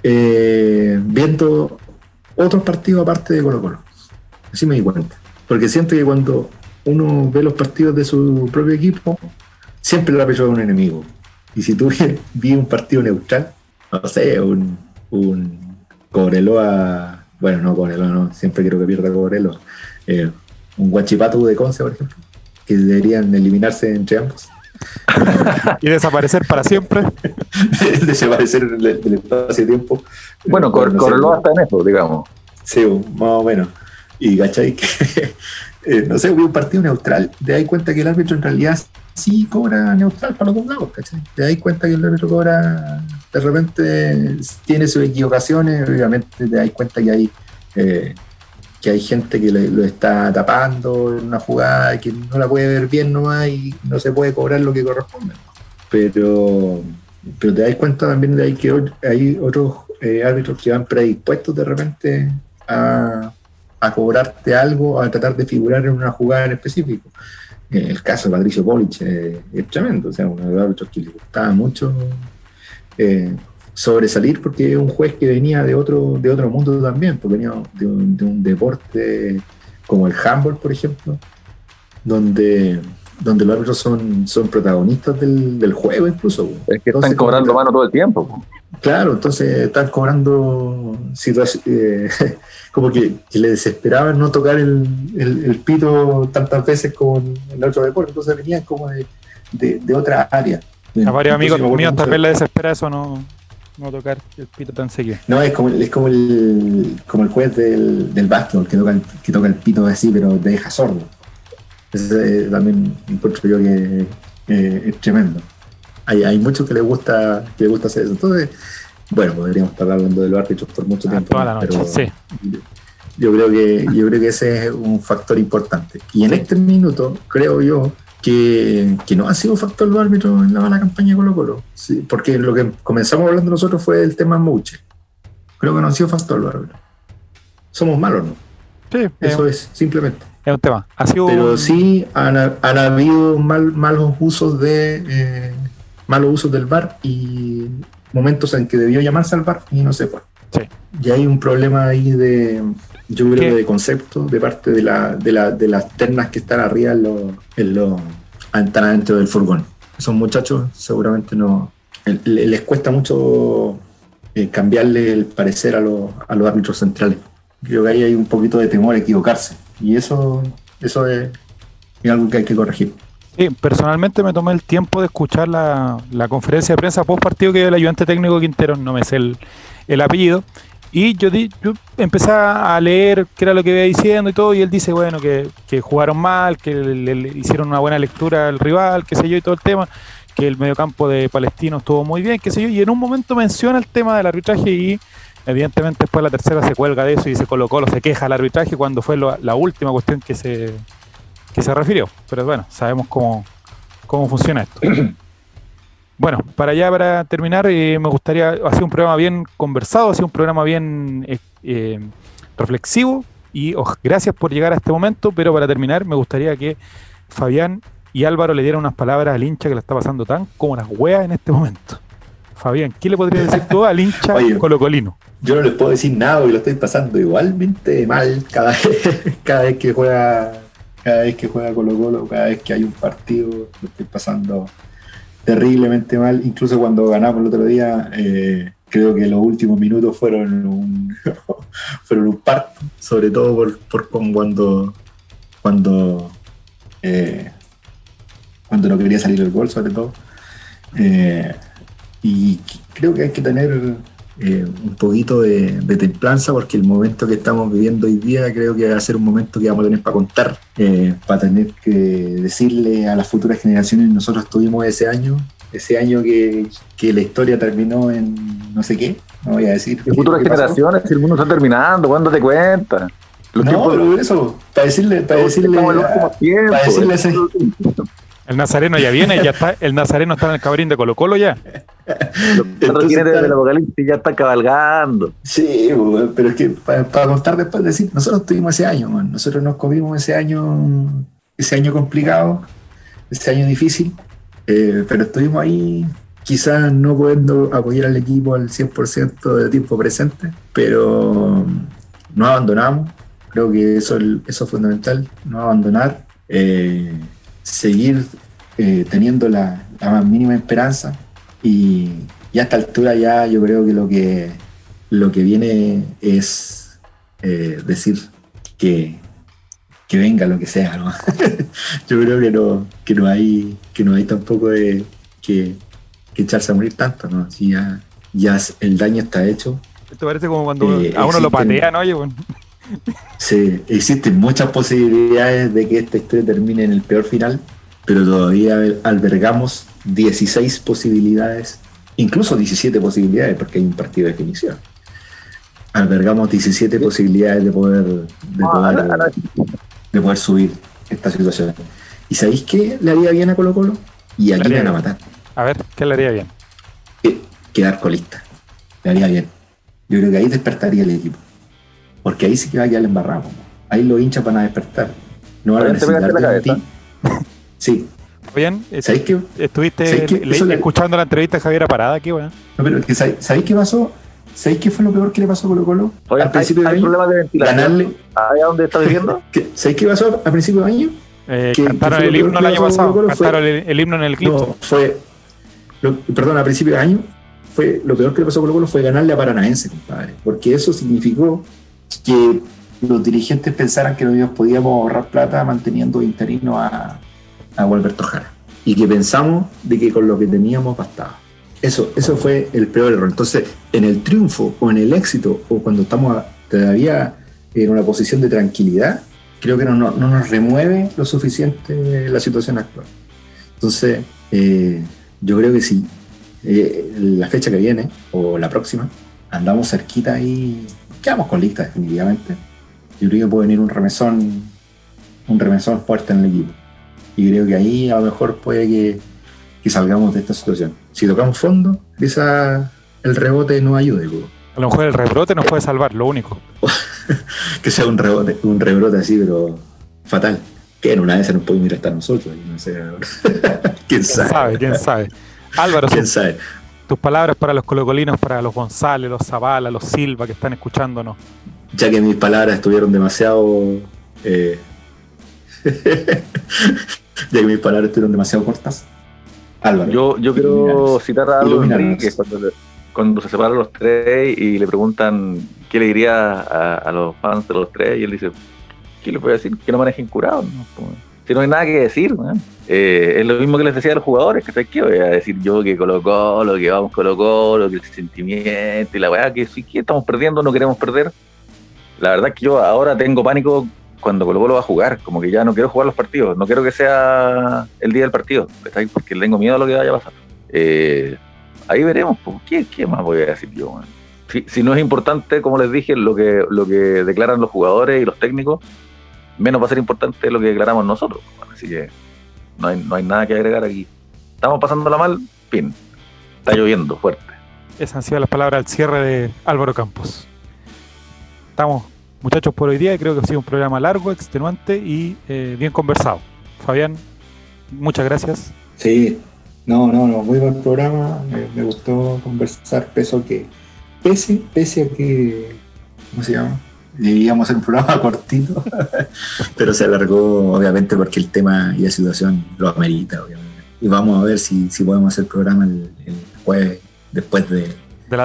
Eh, viendo otros partidos aparte de Colo Colo. Así me di cuenta. Porque siento que cuando uno ve los partidos de su propio equipo, siempre el árbitro es un enemigo. Y si tú vi un partido neutral, no sé, un, un Cobreloa, bueno, no Cobreloa, no, siempre quiero que pierda Cobreloa, eh, un Guachipato de Conce, por ejemplo, que deberían eliminarse entre ambos. y desaparecer para siempre. desaparecer del, espacio-tiempo. Bueno, Cobreloa está en eso, digamos. Sí, más o menos. Y cachai que, eh, no sé, hubo un partido neutral, te das cuenta que el árbitro en realidad sí cobra neutral para los dos lados, ¿cachai? Te das cuenta que el árbitro cobra, de repente tiene sus equivocaciones, obviamente te das cuenta que hay, eh, que hay gente que lo está tapando en una jugada que no la puede ver bien nomás y no se puede cobrar lo que corresponde. Pero, pero te das cuenta también de ahí que hay otros eh, árbitros que van predispuestos de repente a, cobrarte algo, a tratar de figurar en una jugada en específico. Eh, el caso de Patricio Polich eh, es tremendo, o sea, uno de los árbitros que le gustaba mucho sobresalir porque es un juez que venía de otro, de otro mundo también, porque venía de un, deporte como el handball, por ejemplo, donde donde los árbitros son, son protagonistas del, juego incluso. Es que están cobrando mano todo el tiempo. Claro, entonces están cobrando eh, como que, le desesperaban no tocar el, pito tantas veces como en el otro deporte, entonces venían como de, de, otra área. A varios amigos míos también le desespera eso, no, no tocar el pito tan seguido. No, es como, es como, el, como el juez del, del básquetbol que toca, el, que toca el pito así, pero te deja sordo. Eso también encuentro yo que es tremendo hay, hay muchos que les gusta que les gusta hacer eso. Entonces, bueno, podríamos estar hablando de los árbitros por mucho ah, tiempo. pero Yo creo que yo creo que ese es un factor importante. Y en este minuto, creo yo, que, que, no ha sido factor los árbitros en la mala campaña de Colo Colo. porque lo que comenzamos hablando nosotros fue el tema Mouche. Creo que no ha sido factor los árbitros. Somos malos, ¿no? Sí, Eso es, simplemente. Es un tema. Pero sí han, han habido mal, malos usos de, eh, malos usos del bar y momentos en que debió llamarse al bar y no se fue. Sí. Y hay un problema ahí de, yo creo de concepto de parte de, la, de, la, de las ternas que están arriba en los, en los adentro del furgón. Esos muchachos seguramente no les cuesta mucho eh, cambiarle el parecer a los, a los árbitros centrales. Creo que ahí hay un poquito de temor a equivocarse y eso, eso es algo que hay que corregir. Sí, personalmente me tomé el tiempo de escuchar la, conferencia de prensa post partido que dio el ayudante técnico Quintero, no me sé el, apellido, y yo, yo, empecé a leer qué era lo que iba diciendo y todo, y él dice, bueno, que, jugaron mal, que le, hicieron una buena lectura al rival, qué sé yo, y todo el tema, que el mediocampo de Palestino estuvo muy bien, qué sé yo, y en un momento menciona el tema del arbitraje y evidentemente después la tercera se cuelga de eso y se colocó, lo se queja el arbitraje cuando fue la última cuestión que se que se refirió. Pero bueno, sabemos cómo, cómo funciona esto. Bueno, para allá, para terminar, eh, me gustaría, hacer un programa bien conversado, hacer un programa bien eh, eh, reflexivo y oh, gracias por llegar a este momento, pero para terminar me gustaría que Fabián y Álvaro le dieran unas palabras al hincha que la está pasando tan como las weas en este momento. Fabián, ¿qué le podría decir tú al hincha colocolino? Yo no les puedo decir nada y lo estoy pasando igualmente mal cada vez, cada vez que juega cada vez que juega Colo Colo, cada vez que hay un partido, lo estoy pasando terriblemente mal. Incluso cuando ganamos el otro día, eh, creo que los últimos minutos fueron un, fueron un parto, sobre todo por, por cuando cuando, eh, cuando no quería salir el gol, sobre todo. Eh, y creo que hay que tener eh, un poquito de, templanza porque el momento que estamos viviendo hoy día creo que va a ser un momento que vamos a tener para contar, eh, para tener que decirle a las futuras generaciones, nosotros tuvimos ese año, ese año que, la historia terminó en no sé qué, no voy a decir. ¿Qué futuras generaciones? Si el mundo está terminando, ¿cuándo te cuentas? no, pero eso, para decirle, para decirle, para decirle ese, el Nazareno ya viene, ya está, el Nazareno está en el cabrín de Colo Colo ya. Entonces, del Apocalipsis ya está cabalgando. Sí, pero es que para, contar después decir, nosotros tuvimos ese año, nosotros nos comimos ese año, ese año complicado, ese año difícil, eh, pero estuvimos ahí quizás no pudiendo apoyar al equipo al 100% de tiempo presente, pero no abandonamos, creo que eso, eso es fundamental, no abandonar. Eh, seguir eh, teniendo la, más mínima esperanza y, a esta altura ya yo creo que lo que, lo que viene es eh, decir que, que venga lo que sea, yo creo que no, que no hay, que no hay tampoco de que, echarse a morir tanto, ¿no? Si ya, ya el daño está hecho. Esto parece como cuando eh, a uno lo patean, oye, bueno. Sí, existen muchas posibilidades de que esta historia termine en el peor final, pero todavía albergamos 16 posibilidades, incluso 17 posibilidades, porque hay un partido de definición. Albergamos 17 posibilidades de poder, de ah, poder, subir esta situación. ¿Y sabéis qué le haría bien a Colo Colo? Y aquí le van a matar. A ver, ¿qué le haría bien? Quedar colista. Le haría bien. Yo creo que ahí despertaría el equipo. Porque ahí sí que va a quedar embarrado. Ahí los hinchas van a despertar. No van a necesitar de ti. Sí. Bien, ¿Sabéis que, estuviste escuchando la entrevista de Javier Parada aquí, bueno. No, pero ¿sabéis qué pasó? ¿Sabéis qué fue lo peor que le pasó a Colo Colo? al principio hay, de año, de ventilación. Ganarle. ¿Ahí dónde está viviendo? ¿Sabéis qué pasó al principio de año? Eh, cantaron el himno el año pasado. Cantaron el, himno en el clip. No, fue. perdón, a principio de año, fue, lo peor que le pasó a Colo Colo fue ganarle a Paranaense, compadre. Porque eso significó que los dirigentes pensaran que nosotros podíamos ahorrar plata manteniendo interino a, a Walberto Jara y que pensamos de que con lo que teníamos bastaba. Eso, eso fue el peor error. Entonces, en el triunfo o en el éxito o cuando estamos todavía en una posición de tranquilidad, creo que no, no, nos remueve lo suficiente la situación actual. Entonces, eh, yo creo que sí, eh, la fecha que viene o la próxima, andamos cerquita y quedamos con lista definitivamente. Yo creo que puede venir un remesón, un remesón fuerte en el equipo. Y creo que ahí a lo mejor puede que, que salgamos de esta situación. Si tocamos fondo, quizá el rebote no ayude. A lo mejor el rebrote nos puede salvar, lo único. que sea un rebote, un rebrote así, pero fatal. Que en una vez se nos puede mirar hasta nosotros. No sé. ¿Quién, sabe? ¿Quién sabe? Álvaro, ¿quién sabe? Tus palabras para los colocolinos, para los González, los Zavala, los Silva que están escuchándonos. Ya que mis palabras estuvieron demasiado. Eh, ya que mis palabras estuvieron demasiado cortas. Álvaro. Yo, yo quiero citar a Álvaro Enrique cuando, cuando, se separan los tres y le preguntan qué le diría a, los fans de los tres, y él dice: ¿Qué le puede decir? Que no manejen curados. Si no hay nada que decir, eh, es lo mismo que les decía a los jugadores, que ¿qué voy a decir yo que colocó, lo que vamos colocó, lo que el sentimiento y la weá, que sí que estamos perdiendo, no queremos perder. La verdad es que yo ahora tengo pánico cuando Colo Colo va a jugar, como que ya no quiero jugar los partidos, no quiero que sea el día del partido, porque tengo miedo a lo que vaya a pasar. Eh, ahí veremos, ¿qué, ¿qué, más voy a decir yo? Si, si, no es importante, como les dije, lo que, lo que declaran los jugadores y los técnicos, menos va a ser importante lo que declaramos nosotros. Así que no hay, no hay nada que agregar aquí. Estamos pasándola mal, fin. Está lloviendo fuerte. Esas han sido las palabras al cierre de Álvaro Campos. Estamos, muchachos, por hoy día. Creo que ha sido un programa largo, extenuante y eh, bien conversado. Fabián, muchas gracias. Sí, no, no, no, muy buen programa. Me, gustó conversar, peso que, pese, pese a que, ¿cómo se llama? Debíamos hacer un programa cortito, pero se alargó obviamente porque el tema y la situación lo amerita, obviamente. Y vamos a ver si, si podemos hacer el programa el, jueves después de,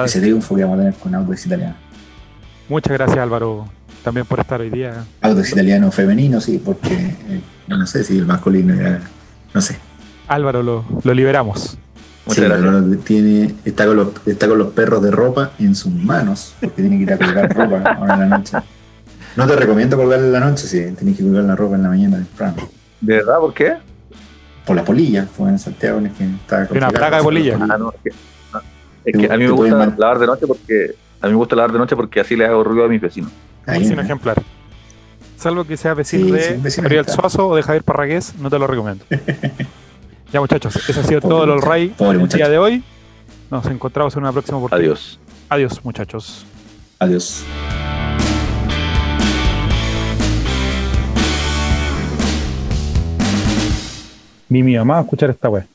ese triunfo que vamos a tener con Autos Italianos. Muchas gracias Álvaro también por estar hoy día. Autos italianos femeninos, sí, porque eh, no sé si el masculino ya, no sé. Álvaro, lo, lo liberamos. Sí, tiene, está, con los, está con los perros de ropa en sus manos, porque tiene que ir a colgar ropa ahora en la noche. No te recomiendo colgar en la noche, sí, tienes que colgar la ropa en la mañana temprano. ¿De verdad? ¿Por qué? Por la polilla, fue en Santiago es que estaba Una plaga de polilla. Ah, no, es que, es que a mí me gusta lavar de noche porque a mí me gusta lavar de noche porque así le hago ruido a mis vecinos. Un vecino ejemplar. Salvo que sea vecino de Gabriel Suazo o de Javier Parragués, no te lo recomiendo. ya muchachos, ese ha sido todo el All Ray el día de hoy. Nos encontramos en una próxima oportunidad. Adiós. Adiós muchachos. Adiós. Mi, mi mamá va a escuchar esta web.